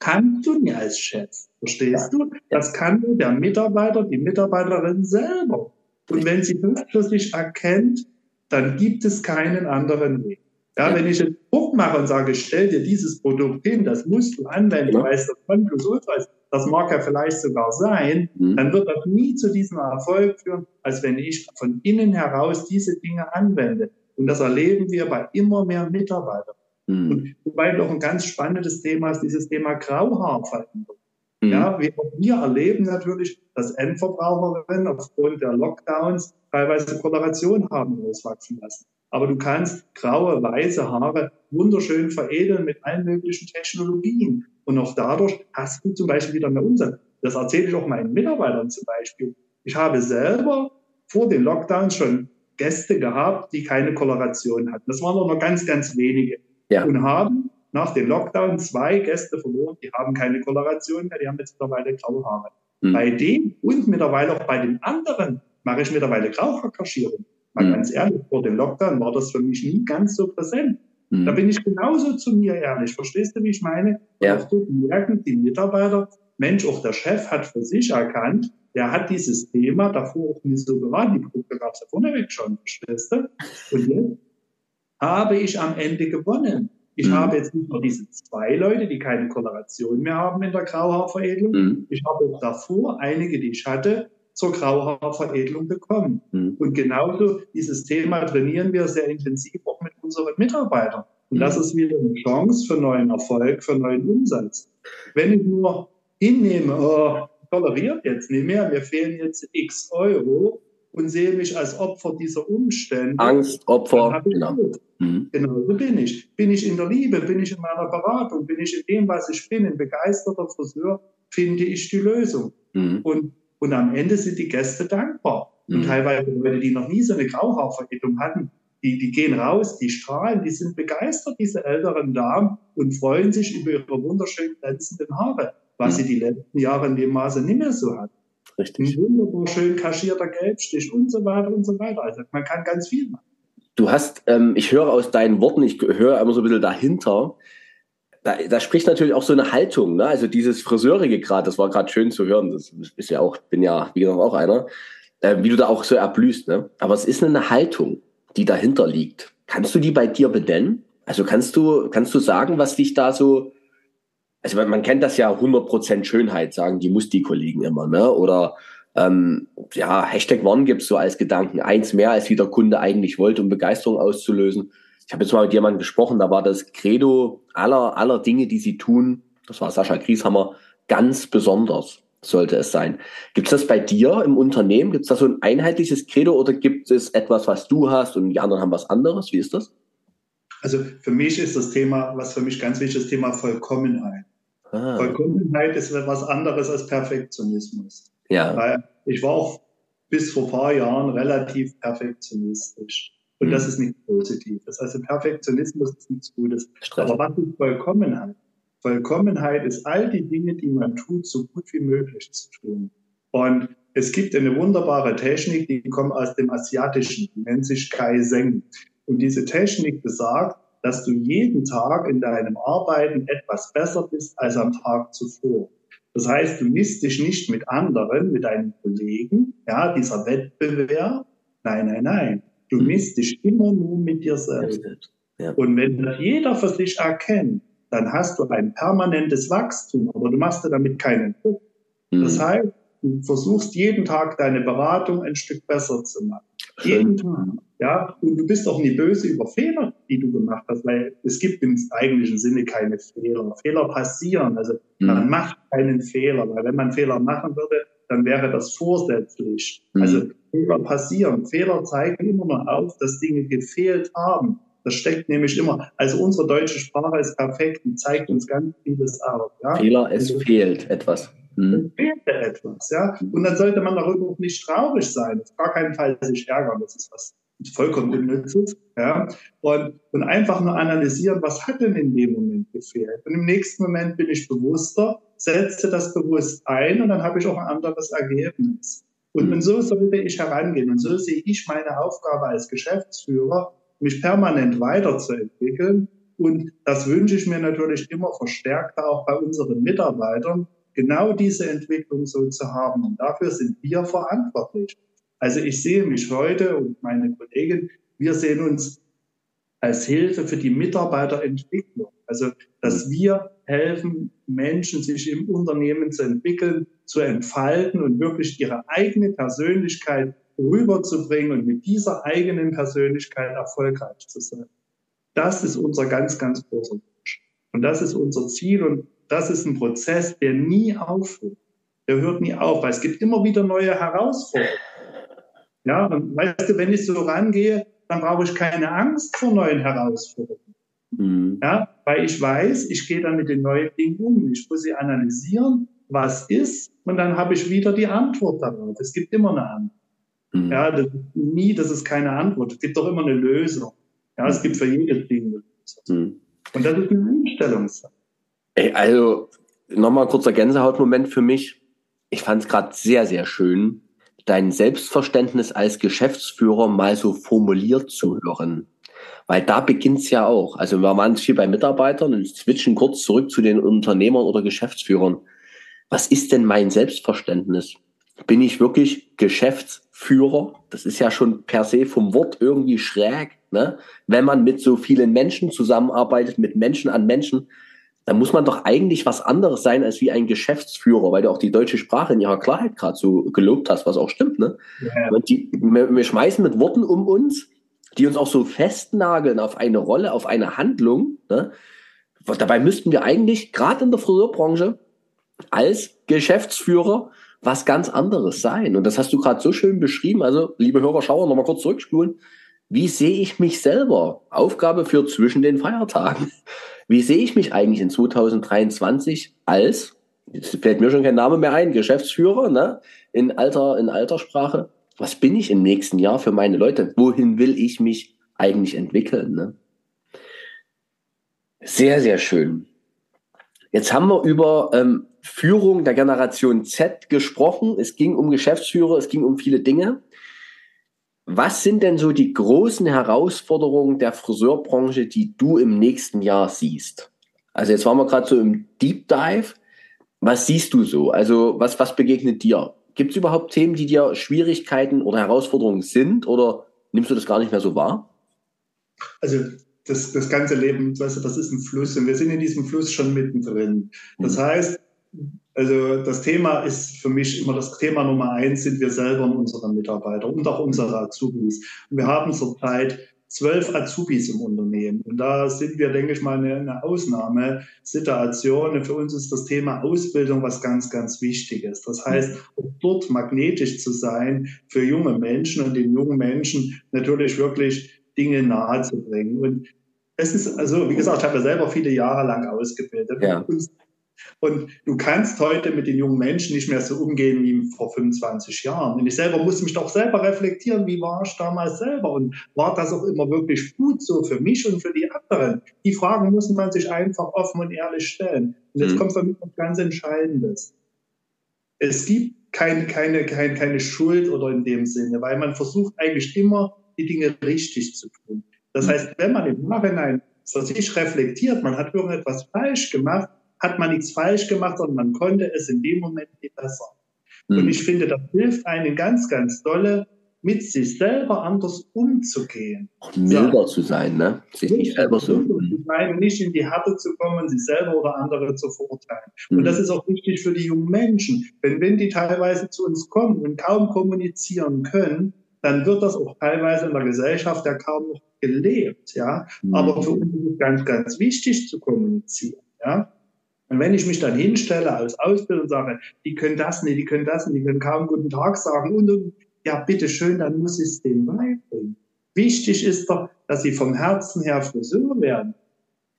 kannst du nicht als Chef, verstehst du? Das kann nur der Mitarbeiter, die Mitarbeiterin selber. Und wenn sie das für sich erkennt, dann gibt es keinen anderen Weg. Ja, wenn ich einen Druck mache und sage, stell dir dieses Produkt hin, das musst du anwenden, ja. weil es das Nonplusultra ist, das mag ja vielleicht sogar sein, mhm. dann wird das nie zu diesem Erfolg führen, als wenn ich von innen heraus diese Dinge anwende. Und das erleben wir bei immer mehr Mitarbeitern. Mhm. Und wobei doch ein ganz spannendes Thema ist dieses Thema Grauhaarveränderung. Mhm. Ja, wir, wir erleben natürlich, dass Endverbraucherinnen aufgrund der Lockdowns teilweise Koloration haben auswachsen lassen. Aber du kannst graue, weiße Haare wunderschön veredeln mit allen möglichen Technologien. Und auch dadurch hast du zum Beispiel wieder mehr Umsatz. Das erzähle ich auch meinen Mitarbeitern zum Beispiel. Ich habe selber vor den Lockdowns schon Gäste gehabt, die keine Koloration hatten. Das waren nur ganz, ganz wenige. Ja. Und haben nach den Lockdown zwei Gäste verloren, die haben keine Koloration mehr, die haben jetzt mittlerweile graue Haare. Mhm. Bei denen und mittlerweile auch bei den anderen mache ich mittlerweile Grauhaarkaschierung. Mal mhm. ganz ehrlich, vor dem Lockdown war das für mich nie ganz so präsent. Mhm. Da bin ich genauso zu mir ehrlich. Verstehst du, wie ich meine? Ja. Auch dort merken die Mitarbeiter, Mensch, auch der Chef hat für sich erkannt, der hat dieses Thema davor auch nicht so gewarnt. Die Produkte gab es ja vorneweg schon, verstehst du? Und jetzt habe ich am Ende gewonnen. Ich mhm. habe jetzt nicht nur diese zwei Leute, die keine Koloration mehr haben in der Grauhaarveredelung. Mhm. Ich habe auch davor einige, die ich hatte, zur Grauhaarveredelung bekommen. Mhm. Und genauso dieses Thema trainieren wir sehr intensiv auch mit unseren Mitarbeitern. Und das mhm. ist wieder eine Chance für neuen Erfolg, für neuen Umsatz. Wenn ich nur hinnehme, oh, toleriert jetzt nicht mehr, mir fehlen jetzt x Euro und sehe mich als Opfer dieser Umstände. Angst, Opfer, genau. Mhm. Genau, so bin ich. Bin ich in der Liebe, bin ich in meiner Beratung, bin ich in dem, was ich bin, ein begeisterter Friseur, finde ich die Lösung. Mhm. Und und am Ende sind die Gäste dankbar. Mhm. Und teilweise Leute, die noch nie so eine Grauhaarveredelung hatten, die, die gehen raus, die strahlen, die sind begeistert, diese älteren Damen, und freuen sich über ihre wunderschön glänzenden Haare, was mhm. sie die letzten Jahre in dem Maße nicht mehr so hatten. Richtig. Ein wunderbar schön kaschierter Gelbstich und so weiter und so weiter. Also man kann ganz viel machen. Du hast, ähm, ich höre aus deinen Worten, ich höre immer so ein bisschen dahinter, da, da spricht natürlich auch so eine Haltung, ne? Also dieses Friseurige gerade, das war gerade schön zu hören. Das ist ja auch, bin ja, wie gesagt, auch einer, äh, wie du da auch so erblühst, ne? Aber es ist eine Haltung, die dahinter liegt. Kannst du die bei dir benennen? Also kannst du, kannst du sagen, was dich da so, also man, kennt das ja 100% Schönheit, sagen die Musti-Kollegen immer, ne? Oder ähm, ja, Hashtag One gibt's so als Gedanken, eins mehr, als wie der Kunde eigentlich wollte, um Begeisterung auszulösen ich habe jetzt mal mit jemandem gesprochen, da war das Credo aller, aller Dinge, die sie tun, das war Sascha Grieshammer, ganz besonders sollte es sein. Gibt es das bei dir im Unternehmen? Gibt es da so ein einheitliches Credo oder gibt es etwas, was du hast und die anderen haben was anderes? Wie ist das? Also für mich ist das Thema, was für mich ganz wichtig ist, das Thema Vollkommenheit. Ah. Vollkommenheit ist etwas anderes als Perfektionismus. Ja. Weil ich war auch bis vor ein paar Jahren relativ perfektionistisch. Und mhm. das ist nichts Positives. Also Perfektionismus ist nichts Gutes. Stress. Aber was ist Vollkommenheit? Vollkommenheit ist all die Dinge, die man tut, so gut wie möglich zu tun. Und es gibt eine wunderbare Technik, die kommt aus dem Asiatischen, die nennt sich Kaizen. Und diese Technik besagt, dass du jeden Tag in deinem Arbeiten etwas besser bist als am Tag zuvor. Das heißt, du misst dich nicht mit anderen, mit deinen Kollegen, ja, dieser Wettbewerb. Nein, nein, nein. Du mhm. misst dich immer nur mit dir selbst. Ja. Und wenn das jeder für sich erkennt, dann hast du ein permanentes Wachstum, aber du machst dir damit keinen Druck. Mhm. Das heißt, du versuchst jeden Tag deine Beratung ein Stück besser zu machen. Jeden Tag. Ja, und du bist auch nie böse über Fehler, die du gemacht hast, weil es gibt im eigentlichen Sinne keine Fehler. Fehler passieren. Also man mhm. macht keinen Fehler, weil wenn man Fehler machen würde, dann wäre das vorsätzlich. Mhm. Also Fehler passieren. Fehler zeigen immer nur auf, dass Dinge gefehlt haben. Das steckt nämlich immer. Also unsere deutsche Sprache ist perfekt und zeigt uns ganz vieles auf. Ja? Fehler, es also, fehlt etwas. Hm. fehlt etwas. Ja? Und dann sollte man darüber auch nicht traurig sein. Auf gar keinen Fall sich ärgern. Das ist was vollkommen unnützes. Ja? Und, und einfach nur analysieren, was hat denn in dem Moment gefehlt. Und im nächsten Moment bin ich bewusster, setze das bewusst ein und dann habe ich auch ein anderes Ergebnis. Und, und so sollte ich herangehen. Und so sehe ich meine Aufgabe als Geschäftsführer, mich permanent weiterzuentwickeln. Und das wünsche ich mir natürlich immer verstärkter auch bei unseren Mitarbeitern, genau diese Entwicklung so zu haben. Und dafür sind wir verantwortlich. Also ich sehe mich heute und meine Kollegen, wir sehen uns als Hilfe für die Mitarbeiterentwicklung. Also, dass wir helfen, Menschen sich im Unternehmen zu entwickeln, zu entfalten und wirklich ihre eigene Persönlichkeit rüberzubringen und mit dieser eigenen Persönlichkeit erfolgreich zu sein. Das ist unser ganz, ganz großer Wunsch. Und das ist unser Ziel und das ist ein Prozess, der nie aufhört. Der hört nie auf, weil es gibt immer wieder neue Herausforderungen. Ja, und weißt du, wenn ich so rangehe, dann brauche ich keine Angst vor neuen Herausforderungen. Mhm. Ja, weil ich weiß, ich gehe dann mit den neuen Dingen um. Ich muss sie analysieren, was ist, und dann habe ich wieder die Antwort darauf. Es gibt immer eine Antwort. Mhm. Ja, das nie, das ist keine Antwort. Es gibt doch immer eine Lösung. Ja, es gibt für jedes Ding eine Lösung. Mhm. Und das ist eine Einstellungssache. Ey, also nochmal kurzer Gänsehautmoment für mich. Ich fand es gerade sehr, sehr schön, dein Selbstverständnis als Geschäftsführer mal so formuliert zu hören. Weil da beginnt's ja auch. Also wir waren viel bei Mitarbeitern und switchen kurz zurück zu den Unternehmern oder Geschäftsführern. Was ist denn mein Selbstverständnis? Bin ich wirklich Geschäftsführer? Das ist ja schon per se vom Wort irgendwie schräg. Ne? Wenn man mit so vielen Menschen zusammenarbeitet, mit Menschen an Menschen, dann muss man doch eigentlich was anderes sein als wie ein Geschäftsführer, weil du auch die deutsche Sprache in ihrer Klarheit gerade so gelobt hast, was auch stimmt. Ne? Ja. Die, wir, wir schmeißen mit Worten um uns, die uns auch so festnageln auf eine Rolle, auf eine Handlung. Ne? Dabei müssten wir eigentlich, gerade in der Friseurbranche, als Geschäftsführer was ganz anderes sein. Und das hast du gerade so schön beschrieben. Also, liebe Hörer, schauen wir nochmal kurz zurückspulen. Wie sehe ich mich selber? Aufgabe für zwischen den Feiertagen. (laughs) Wie sehe ich mich eigentlich in 2023 als, jetzt fällt mir schon kein Name mehr ein, Geschäftsführer, ne? In alter, in Alterssprache. Was bin ich im nächsten Jahr für meine Leute? Wohin will ich mich eigentlich entwickeln, ne? Sehr, sehr schön. Jetzt haben wir über ähm, Führung der Generation Z gesprochen. Es ging um Geschäftsführer, es ging um viele Dinge. Was sind denn so die großen Herausforderungen der Friseurbranche, die du im nächsten Jahr siehst? Also jetzt waren wir gerade so im Deep Dive. Was siehst du so? Also was, was begegnet dir? Gibt es überhaupt Themen, die dir Schwierigkeiten oder Herausforderungen sind oder nimmst du das gar nicht mehr so wahr? Also das, das ganze Leben, weißt du, das ist ein Fluss und wir sind in diesem Fluss schon mittendrin. Das mhm. heißt, also das Thema ist für mich immer das Thema Nummer eins, sind wir selber und unsere Mitarbeiter und auch unsere Azubis. Und wir haben zurzeit zwölf Azubis im Unternehmen. Und da sind wir, denke ich mal, eine, eine Ausnahmesituation. Und für uns ist das Thema Ausbildung was ganz, ganz Wichtiges. Das heißt, dort magnetisch zu sein für junge Menschen und den jungen Menschen natürlich wirklich Dinge nahezubringen. Und es ist, also, wie gesagt, ich habe ja selber viele Jahre lang ausgebildet. Ja. Und und du kannst heute mit den jungen Menschen nicht mehr so umgehen wie vor 25 Jahren. Und ich selber muss mich doch selber reflektieren, wie war ich damals selber? Und war das auch immer wirklich gut so für mich und für die anderen? Die Fragen muss man sich einfach offen und ehrlich stellen. Und jetzt mhm. kommt für mich was ganz Entscheidendes. Es gibt keine, keine, keine, keine Schuld oder in dem Sinne, weil man versucht eigentlich immer, die Dinge richtig zu tun. Das mhm. heißt, wenn man im Nachhinein für sich reflektiert, man hat irgendetwas falsch gemacht, hat man nichts falsch gemacht, sondern man konnte es in dem Moment besser. Mhm. Und ich finde, das hilft einen ganz, ganz dolle, mit sich selber anders umzugehen. Auch milder so. zu sein, ne? Sich nicht selber so. Zu sein, nicht in die Härte zu kommen, sich selber oder andere zu verurteilen. Mhm. Und das ist auch wichtig für die jungen Menschen. Denn wenn die teilweise zu uns kommen und kaum kommunizieren können, dann wird das auch teilweise in der Gesellschaft ja kaum noch gelebt, ja. Mhm. Aber für uns ist es ganz, ganz wichtig zu kommunizieren, ja. Und wenn ich mich dann hinstelle als Ausbilder und sage, die können das nicht, die können das nicht, die können kaum guten Tag sagen und, und ja, bitteschön, dann muss ich es denen beibringen. Wichtig ist doch, dass sie vom Herzen her Friseur werden.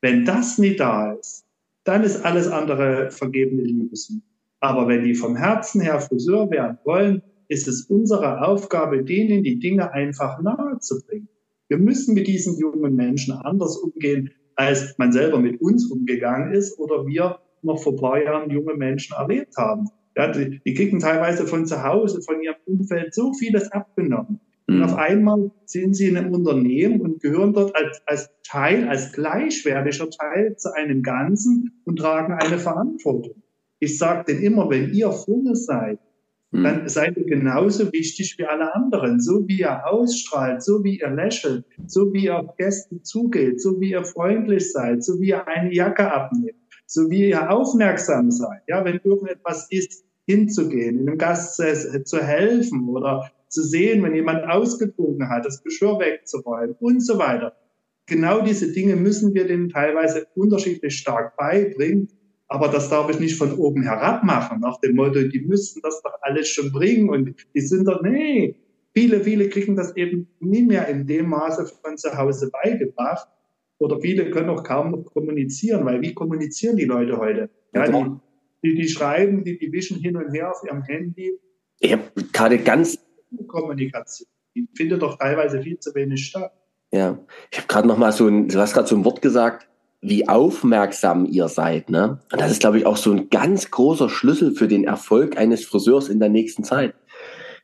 Wenn das nicht da ist, dann ist alles andere vergebene Liebesmühe. Aber wenn die vom Herzen her Friseur werden wollen, ist es unsere Aufgabe, denen die Dinge einfach nahe zu bringen. Wir müssen mit diesen jungen Menschen anders umgehen, als man selber mit uns umgegangen ist oder wir noch vor ein paar Jahren junge Menschen erlebt haben. Ja, die, die kriegen teilweise von zu Hause, von ihrem Umfeld so vieles abgenommen. Und mhm. auf einmal sind sie in einem Unternehmen und gehören dort als, als Teil, als gleichwertiger Teil zu einem Ganzen und tragen eine Verantwortung. Ich sage denen immer, wenn ihr vorne seid, hm. dann seid ihr genauso wichtig wie alle anderen. So wie ihr ausstrahlt, so wie ihr lächelt, so wie ihr auf Gäste zugeht, so wie ihr freundlich seid, so wie ihr eine Jacke abnimmt, so wie ihr aufmerksam seid. Ja, wenn irgendetwas ist, hinzugehen, einem Gast zu, zu helfen oder zu sehen, wenn jemand ausgetrunken hat, das Geschirr wegzuräumen und so weiter. Genau diese Dinge müssen wir denen teilweise unterschiedlich stark beibringen. Aber das darf ich nicht von oben herab machen, nach dem Motto, die müssten das doch alles schon bringen und die sind doch, nee. Viele, viele kriegen das eben nie mehr in dem Maße von zu Hause beigebracht. Oder viele können auch kaum noch kommunizieren, weil wie kommunizieren die Leute heute? Ja, die, die, die schreiben, die, die wischen hin und her auf ihrem Handy. Ich habe gerade ganz. Kommunikation, die findet doch teilweise viel zu wenig statt. Ja, ich habe gerade noch mal so ein, du hast gerade so ein Wort gesagt, wie aufmerksam ihr seid. Ne? Und das ist, glaube ich, auch so ein ganz großer Schlüssel für den Erfolg eines Friseurs in der nächsten Zeit.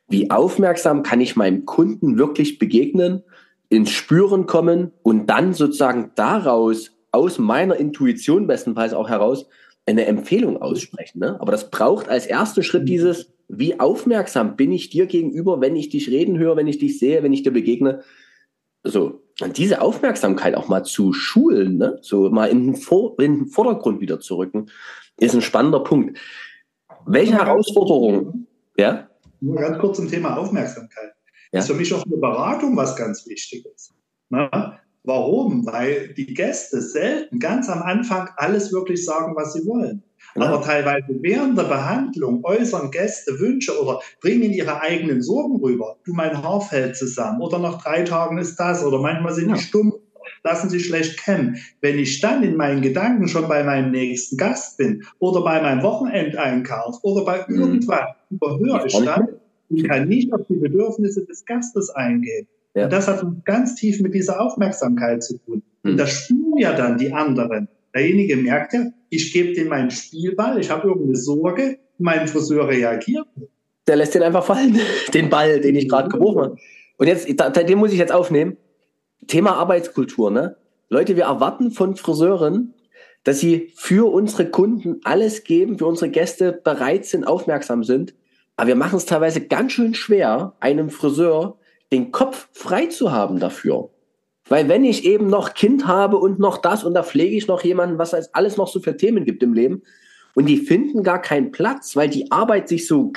Wie aufmerksam kann ich meinem Kunden wirklich begegnen, ins Spüren kommen und dann sozusagen daraus, aus meiner Intuition bestenfalls auch heraus, eine Empfehlung aussprechen. Ne? Aber das braucht als ersten Schritt mhm. dieses, wie aufmerksam bin ich dir gegenüber, wenn ich dich reden höre, wenn ich dich sehe, wenn ich dir begegne. So, und diese Aufmerksamkeit auch mal zu schulen, ne? so mal in den, Vor in den Vordergrund wieder zu rücken, ist ein spannender Punkt. Welche Herausforderungen? Ja? Nur ganz kurz zum Thema Aufmerksamkeit. Ja? Ist für mich auch eine Beratung was ganz Wichtiges. Ne? Warum? Weil die Gäste selten ganz am Anfang alles wirklich sagen, was sie wollen. Genau. Aber teilweise während der Behandlung äußern Gäste Wünsche oder bringen ihre eigenen Sorgen rüber. Du, mein Haar fällt zusammen oder nach drei Tagen ist das oder manchmal sind die stumm, lassen sich schlecht kennen. Wenn ich dann in meinen Gedanken schon bei meinem nächsten Gast bin oder bei meinem Wochenendeinkauf oder bei mhm. irgendwas, überhöre ich dann und kann nicht auf die Bedürfnisse des Gastes eingehen. Ja. Und das hat ganz tief mit dieser Aufmerksamkeit zu tun. Und hm. das spüren ja dann die anderen. Derjenige merkt ja, ich gebe dem meinen Spielball, ich habe irgendeine Sorge, mein Friseur reagiert. Der lässt den einfach fallen, (laughs) den Ball, den ich gerade geworfen habe. Und jetzt, den muss ich jetzt aufnehmen. Thema Arbeitskultur, ne? Leute, wir erwarten von Friseuren, dass sie für unsere Kunden alles geben, für unsere Gäste bereit sind, aufmerksam sind. Aber wir machen es teilweise ganz schön schwer, einem Friseur den Kopf frei zu haben dafür. Weil wenn ich eben noch Kind habe und noch das und da pflege ich noch jemanden, was es alles noch so für Themen gibt im Leben und die finden gar keinen Platz, weil die Arbeit sich so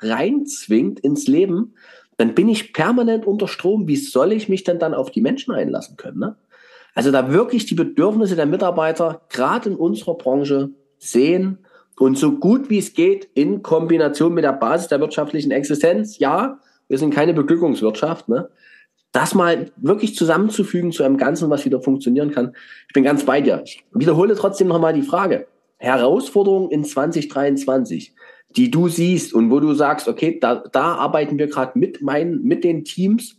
reinzwingt ins Leben, dann bin ich permanent unter Strom. Wie soll ich mich denn dann auf die Menschen einlassen können? Ne? Also da wirklich die Bedürfnisse der Mitarbeiter gerade in unserer Branche sehen und so gut wie es geht in Kombination mit der Basis der wirtschaftlichen Existenz, ja, wir sind keine Beglückungswirtschaft, ne? Das mal wirklich zusammenzufügen zu einem Ganzen, was wieder funktionieren kann. Ich bin ganz bei dir. Ich wiederhole trotzdem nochmal die Frage. Herausforderungen in 2023, die du siehst und wo du sagst, okay, da, da arbeiten wir gerade mit meinen, mit den Teams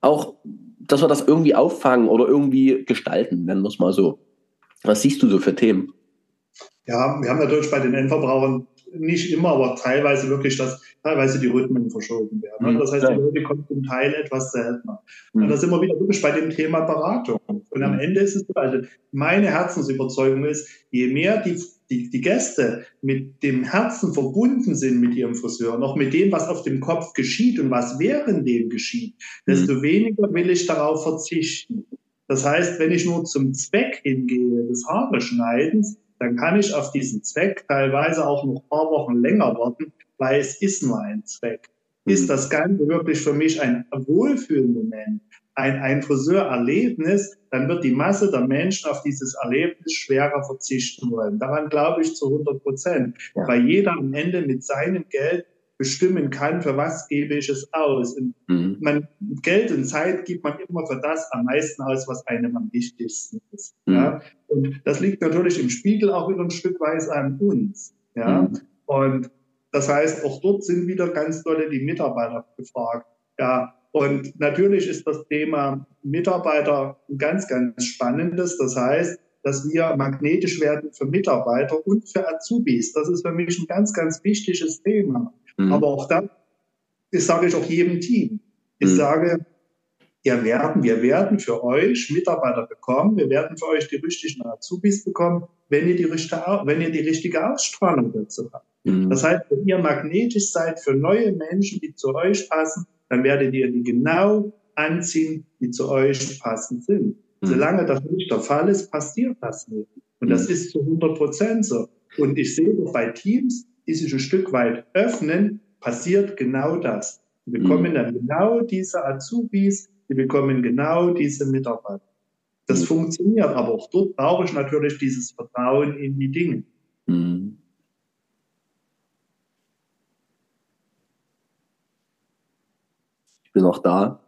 auch, dass wir das irgendwie auffangen oder irgendwie gestalten, nennen wir es mal so. Was siehst du so für Themen? Ja, wir haben natürlich bei den Endverbrauchern nicht immer, aber teilweise wirklich das teilweise die Rhythmen verschoben werden. Mhm. Das heißt, die Leute kommen zum Teil etwas seltener. Mhm. Und da sind wir wieder wirklich bei dem Thema Beratung. Und am mhm. Ende ist es, also meine Herzensüberzeugung ist, je mehr die, die, die Gäste mit dem Herzen verbunden sind mit ihrem Friseur, noch mit dem, was auf dem Kopf geschieht und was während dem geschieht, desto mhm. weniger will ich darauf verzichten. Das heißt, wenn ich nur zum Zweck hingehe des Haare schneidens, dann kann ich auf diesen Zweck teilweise auch noch ein paar Wochen länger warten, weil es ist nur ein Zweck. Ist mhm. das Ganze wirklich für mich ein Wohlfühlmoment, ein, ein Friseurerlebnis, dann wird die Masse der Menschen auf dieses Erlebnis schwerer verzichten wollen. Daran glaube ich zu 100 Prozent, ja. weil jeder am Ende mit seinem Geld bestimmen kann, für was gebe ich es aus. Mhm. man, Geld und Zeit gibt man immer für das am meisten aus, was einem am wichtigsten ist. Mhm. Ja? Und das liegt natürlich im Spiegel auch wieder ein Stück weit an uns. Ja? Mhm. Und das heißt, auch dort sind wieder ganz tolle die Mitarbeiter gefragt. Ja, und natürlich ist das Thema Mitarbeiter ein ganz, ganz spannendes. Das heißt, dass wir magnetisch werden für Mitarbeiter und für Azubis. Das ist für mich ein ganz, ganz wichtiges Thema. Mhm. Aber auch das, das sage ich auch jedem Team. Ich mhm. sage, wir werden, wir werden für euch Mitarbeiter bekommen, wir werden für euch die richtigen Azubis bekommen, wenn ihr die richtige, wenn ihr die richtige Ausstrahlung dazu habt. Mhm. Das heißt, wenn ihr magnetisch seid für neue Menschen, die zu euch passen, dann werdet ihr die genau anziehen, die zu euch passend sind. Mhm. Solange das nicht der Fall ist, passiert das nicht. Und das mhm. ist zu 100 Prozent so. Und ich sehe bei Teams, die sich ein Stück weit öffnen, passiert genau das. Die bekommen mhm. dann genau diese Azubis, die bekommen genau diese Mitarbeiter. Das mhm. funktioniert, aber auch dort brauche ich natürlich dieses Vertrauen in die Dinge. Mhm. Ich bin auch da.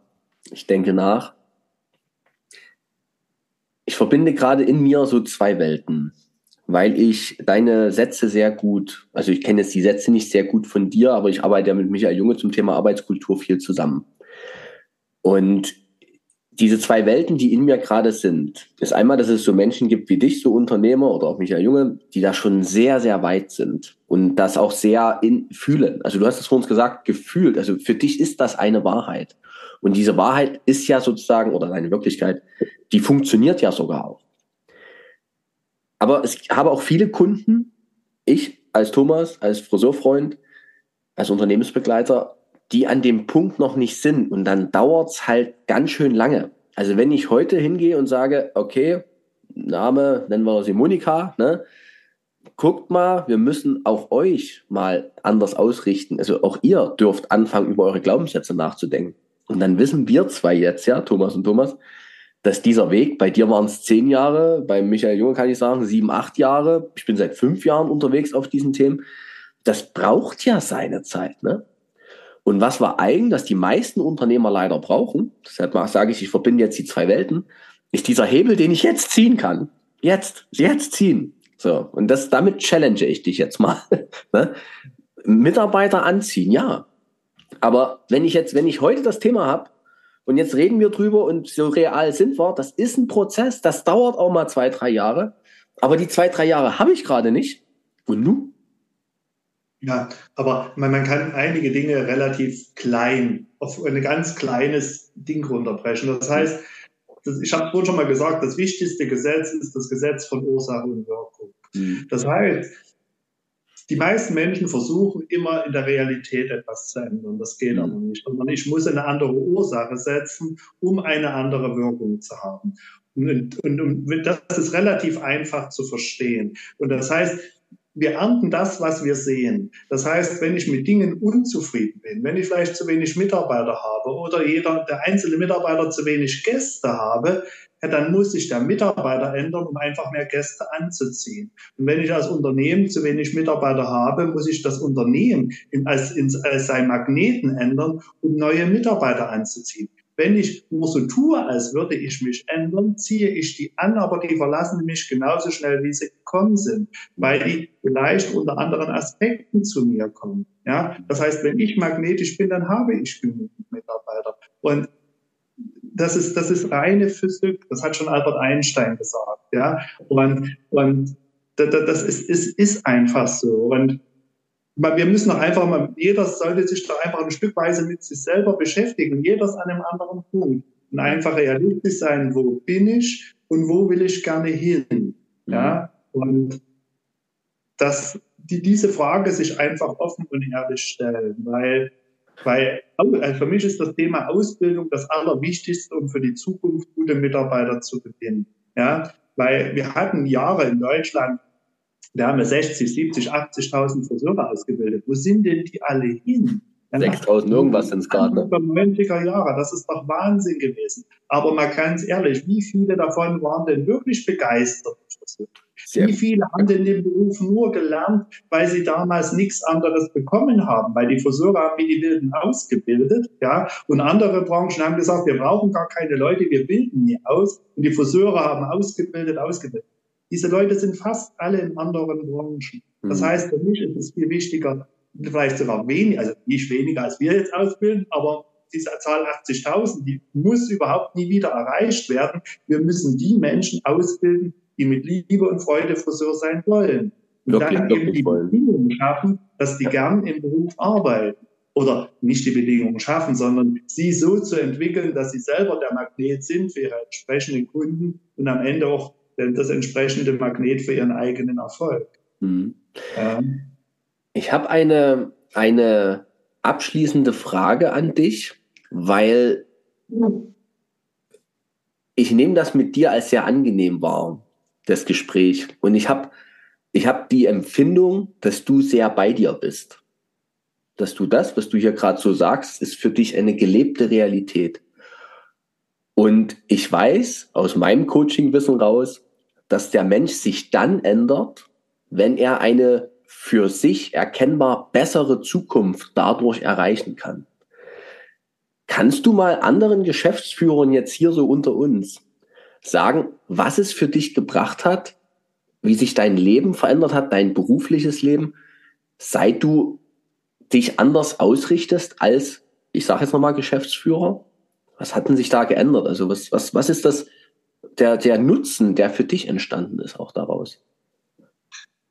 Ich denke nach. Ich verbinde gerade in mir so zwei Welten weil ich deine Sätze sehr gut, also ich kenne jetzt die Sätze nicht sehr gut von dir, aber ich arbeite ja mit Michael Junge zum Thema Arbeitskultur viel zusammen. Und diese zwei Welten, die in mir gerade sind, ist einmal, dass es so Menschen gibt wie dich, so Unternehmer oder auch Michael Junge, die da schon sehr, sehr weit sind und das auch sehr in, fühlen. Also du hast es vor uns gesagt, gefühlt. Also für dich ist das eine Wahrheit. Und diese Wahrheit ist ja sozusagen, oder deine Wirklichkeit, die funktioniert ja sogar auch. Aber ich habe auch viele Kunden, ich als Thomas, als Friseurfreund, als Unternehmensbegleiter, die an dem Punkt noch nicht sind. Und dann dauert es halt ganz schön lange. Also wenn ich heute hingehe und sage, okay, Name, nennen wir sie Monika, ne? Guckt mal, wir müssen auch euch mal anders ausrichten. Also auch ihr dürft anfangen, über eure Glaubenssätze nachzudenken. Und dann wissen wir zwei jetzt, ja, Thomas und Thomas, dass dieser Weg, bei dir waren es zehn Jahre, bei Michael Junge kann ich sagen, sieben, acht Jahre, ich bin seit fünf Jahren unterwegs auf diesen Themen, das braucht ja seine Zeit. Ne? Und was war eigen, dass die meisten Unternehmer leider brauchen, deshalb sage ich, ich verbinde jetzt die zwei Welten, ist dieser Hebel, den ich jetzt ziehen kann. Jetzt, jetzt ziehen. So, und das, damit challenge ich dich jetzt mal. (laughs) ne? Mitarbeiter anziehen, ja. Aber wenn ich jetzt, wenn ich heute das Thema habe, und jetzt reden wir drüber und so real sind wir. Das ist ein Prozess, das dauert auch mal zwei, drei Jahre. Aber die zwei, drei Jahre habe ich gerade nicht. Und nun? Ja, aber man, man kann einige Dinge relativ klein, auf ein ganz kleines Ding runterbrechen. Das heißt, das, ich habe schon mal gesagt, das wichtigste Gesetz ist das Gesetz von Ursache und Wirkung. Mhm. Das heißt, die meisten Menschen versuchen immer in der Realität etwas zu ändern. Das geht aber nicht. Sondern ich muss eine andere Ursache setzen, um eine andere Wirkung zu haben. Und, und, und das ist relativ einfach zu verstehen. Und das heißt, wir ernten das, was wir sehen. Das heißt, wenn ich mit Dingen unzufrieden bin, wenn ich vielleicht zu wenig Mitarbeiter habe oder jeder, der einzelne Mitarbeiter zu wenig Gäste habe, ja, dann muss sich der Mitarbeiter ändern, um einfach mehr Gäste anzuziehen. Und wenn ich als Unternehmen zu wenig Mitarbeiter habe, muss ich das Unternehmen in, als, in, als sein Magneten ändern, um neue Mitarbeiter anzuziehen. Wenn ich nur so tue, als würde ich mich ändern, ziehe ich die an, aber die verlassen mich genauso schnell, wie sie gekommen sind, weil die vielleicht unter anderen Aspekten zu mir kommen. Ja, das heißt, wenn ich magnetisch bin, dann habe ich genügend Mitarbeiter. Und das ist, das ist reine Physik. Das hat schon Albert Einstein gesagt. Ja, und, und das ist, ist, ist einfach so. Und wir müssen doch einfach mal, jeder sollte sich doch einfach ein Stückweise mit sich selber beschäftigen, jeder an einem anderen Punkt. Und einfach realistisch sein, wo bin ich und wo will ich gerne hin. Ja, mhm. und dass die, diese Frage sich einfach offen und ehrlich stellen, weil, weil also für mich ist das Thema Ausbildung das Allerwichtigste, um für die Zukunft gute Mitarbeiter zu gewinnen. Ja, weil wir hatten Jahre in Deutschland, da haben wir 60, 70, 80.000 Friseure ausgebildet. Wo sind denn die alle hin? 6000 irgendwas sind es gerade. 90er Jahre, das ist doch Wahnsinn gewesen. Aber mal ganz ehrlich, wie viele davon waren denn wirklich begeistert? Wie viele haben denn den Beruf nur gelernt, weil sie damals nichts anderes bekommen haben? Weil die Friseure haben wie die Wilden ausgebildet, ja. Und andere Branchen haben gesagt, wir brauchen gar keine Leute, wir bilden nie aus. Und die Friseure haben ausgebildet, ausgebildet. Diese Leute sind fast alle in anderen Branchen. Das mhm. heißt, für mich ist es viel wichtiger, vielleicht sogar weniger, also nicht weniger als wir jetzt ausbilden, aber diese Zahl 80.000, die muss überhaupt nie wieder erreicht werden. Wir müssen die Menschen ausbilden, die mit Liebe und Freude Friseur sein wollen. Und wirklich, dann eben die. Bedingungen schaffen, dass die gern im Beruf arbeiten. Oder nicht die Bedingungen schaffen, sondern sie so zu entwickeln, dass sie selber der Magnet sind für ihre entsprechenden Kunden und am Ende auch das entsprechende Magnet für ihren eigenen Erfolg. Mhm. Ich habe eine, eine abschließende Frage an dich, weil ich nehme das mit dir als sehr angenehm wahr, das Gespräch. Und ich habe ich hab die Empfindung, dass du sehr bei dir bist. Dass du das, was du hier gerade so sagst, ist für dich eine gelebte Realität. Und ich weiß aus meinem Coaching-Wissen raus, dass der Mensch sich dann ändert, wenn er eine für sich erkennbar bessere Zukunft dadurch erreichen kann. Kannst du mal anderen Geschäftsführern jetzt hier so unter uns sagen, was es für dich gebracht hat, wie sich dein Leben verändert hat, dein berufliches Leben, seit du dich anders ausrichtest als, ich sage jetzt nochmal, Geschäftsführer? Was hat denn sich da geändert? Also was, was, was ist das, der, der Nutzen, der für dich entstanden ist, auch daraus?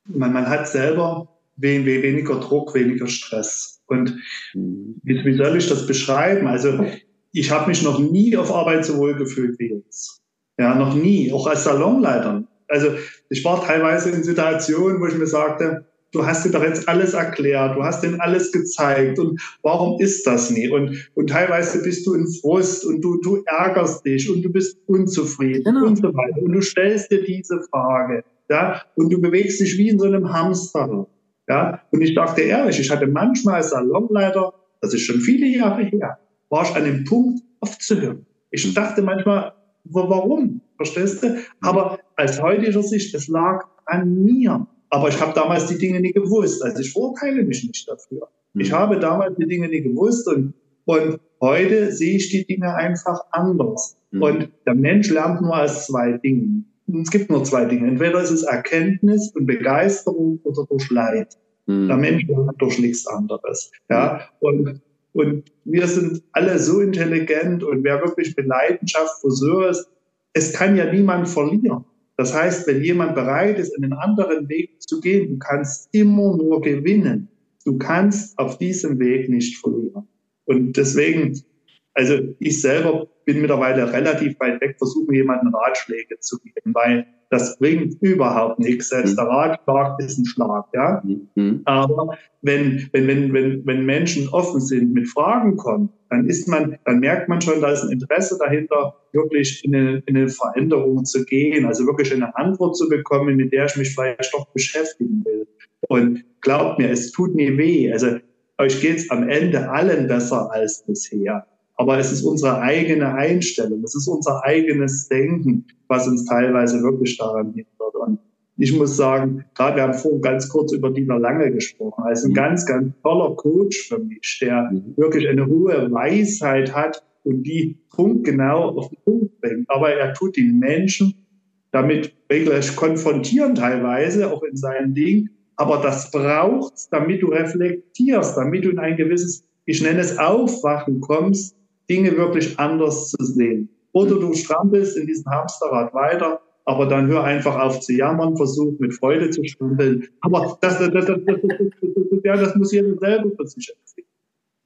man, man hat selber weniger Druck, weniger Stress. Und wie, wie soll ich das beschreiben? Also ich habe mich noch nie auf Arbeit so wohl gefühlt wie jetzt. Ja, noch nie, auch als Salonleiter. Also ich war teilweise in Situationen, wo ich mir sagte, du hast dir doch jetzt alles erklärt, du hast denen alles gezeigt und warum ist das nie? Und, und teilweise bist du in Frust und du, du ärgerst dich und du bist unzufrieden genau. und so weiter. Und du stellst dir diese Frage ja, und du bewegst dich wie in so einem Hamster. Ja, und ich dachte ehrlich, ich hatte manchmal als Salonleiter, das ist schon viele Jahre her, war ich an dem Punkt aufzuhören. Ich dachte manchmal, warum? Verstehst du? Aber als heutiger Sicht, es lag an mir. Aber ich habe damals die Dinge nicht gewusst. Also ich verurteile mich nicht dafür. Ich mhm. habe damals die Dinge nicht gewusst und, und heute sehe ich die Dinge einfach anders. Mhm. Und der Mensch lernt nur aus zwei Dingen es gibt nur zwei Dinge. Entweder ist es Erkenntnis und Begeisterung oder durch Leid. Mhm. Der Mensch hat durch nichts anderes. Ja, und, und wir sind alle so intelligent und wer wirklich mit Leidenschaft Friseur ist, es kann ja niemand verlieren. Das heißt, wenn jemand bereit ist, einen anderen Weg zu gehen, du kannst immer nur gewinnen. Du kannst auf diesem Weg nicht verlieren. Und deswegen, also ich selber bin mittlerweile relativ weit weg, versuche jemanden Ratschläge zu geben, weil das bringt überhaupt nichts. Selbst der Ratschlag ist ein Schlag, ja. Mhm. Aber wenn, wenn, wenn, wenn, wenn Menschen offen sind, mit Fragen kommen, dann ist man, dann merkt man schon, da ist ein Interesse dahinter, wirklich in eine, in eine Veränderung zu gehen, also wirklich eine Antwort zu bekommen, mit der ich mich vielleicht doch beschäftigen will. Und glaubt mir, es tut nie weh. Also euch geht's am Ende allen besser als bisher. Aber es ist unsere eigene Einstellung, es ist unser eigenes Denken, was uns teilweise wirklich daran hindert. Und ich muss sagen, gerade wir haben vorhin ganz kurz über Dieter Lange gesprochen, als ein mhm. ganz, ganz toller Coach für mich, der mhm. wirklich eine hohe Weisheit hat und die punktgenau auf den Punkt bringt. Aber er tut die Menschen damit regelrecht konfrontieren teilweise, auch in seinem Ding. Aber das braucht damit du reflektierst, damit du in ein gewisses, ich nenne es Aufwachen kommst, Dinge wirklich anders zu sehen. Oder du strampelst in diesem Hamsterrad weiter aber dann hör einfach auf zu jammern, versuch mit Freude zu schwimmeln. Aber das, das, das, das, das, ja, das muss jeder selber für sich erzählen.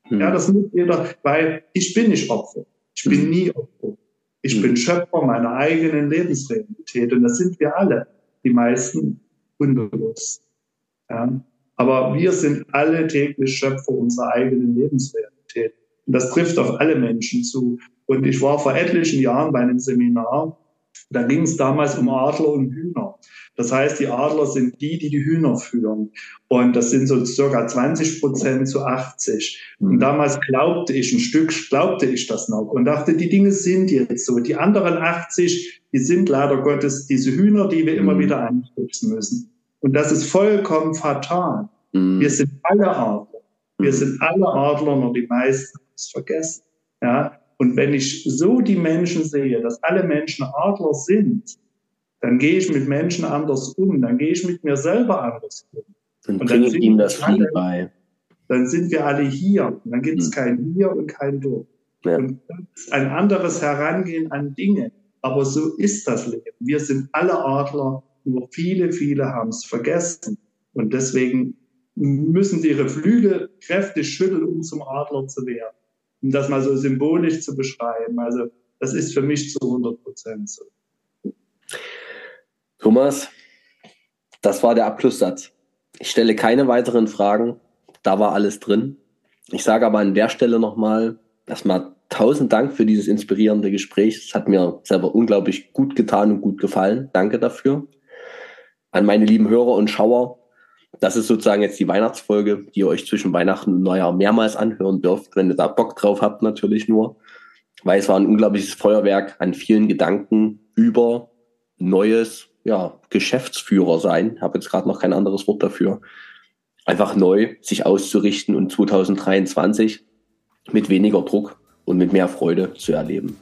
Hm. Ja, das muss jeder, weil ich bin nicht Opfer. Ich bin hm. nie Opfer. Ich hm. bin Schöpfer meiner eigenen Lebensrealität und das sind wir alle, die meisten unbewusst. Ja. Aber wir sind alle täglich Schöpfer unserer eigenen Lebensrealität. Und das trifft auf alle Menschen zu. Und ich war vor etlichen Jahren bei einem Seminar, da ging es damals um Adler und Hühner. Das heißt, die Adler sind die, die die Hühner führen. Und das sind so circa 20 Prozent zu 80. Und mhm. damals glaubte ich, ein Stück glaubte ich das noch und dachte, die Dinge sind jetzt so. Die anderen 80, die sind leider Gottes diese Hühner, die wir immer mhm. wieder einstützen müssen. Und das ist vollkommen fatal. Mhm. Wir sind alle Adler. Wir sind alle Adler, nur die meisten es vergessen. Ja, und wenn ich so die Menschen sehe, dass alle Menschen Adler sind, dann gehe ich mit Menschen anders um, dann gehe ich mit mir selber anders um. Und, und bringe ihm das Fliegen bei. Dann sind wir alle hier. Und dann gibt es hm. kein Hier und kein Dort. Ja. Und ist ein anderes Herangehen an Dinge. Aber so ist das Leben. Wir sind alle Adler, nur viele, viele haben es vergessen. Und deswegen müssen sie ihre Flügel kräftig schütteln, um zum Adler zu werden um das mal so symbolisch zu beschreiben. Also das ist für mich zu 100 Prozent so. Thomas, das war der Abschlusssatz. Ich stelle keine weiteren Fragen. Da war alles drin. Ich sage aber an der Stelle nochmal erstmal tausend Dank für dieses inspirierende Gespräch. Es hat mir selber unglaublich gut getan und gut gefallen. Danke dafür. An meine lieben Hörer und Schauer, das ist sozusagen jetzt die Weihnachtsfolge, die ihr euch zwischen Weihnachten und Neujahr mehrmals anhören dürft, wenn ihr da Bock drauf habt, natürlich nur. Weil es war ein unglaubliches Feuerwerk an vielen Gedanken über neues, ja, Geschäftsführer sein. Habe jetzt gerade noch kein anderes Wort dafür. Einfach neu sich auszurichten und 2023 mit weniger Druck und mit mehr Freude zu erleben.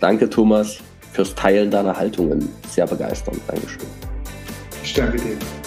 Danke, Thomas, fürs Teilen deiner Haltungen. Sehr begeisternd. Dankeschön. Ich danke dir.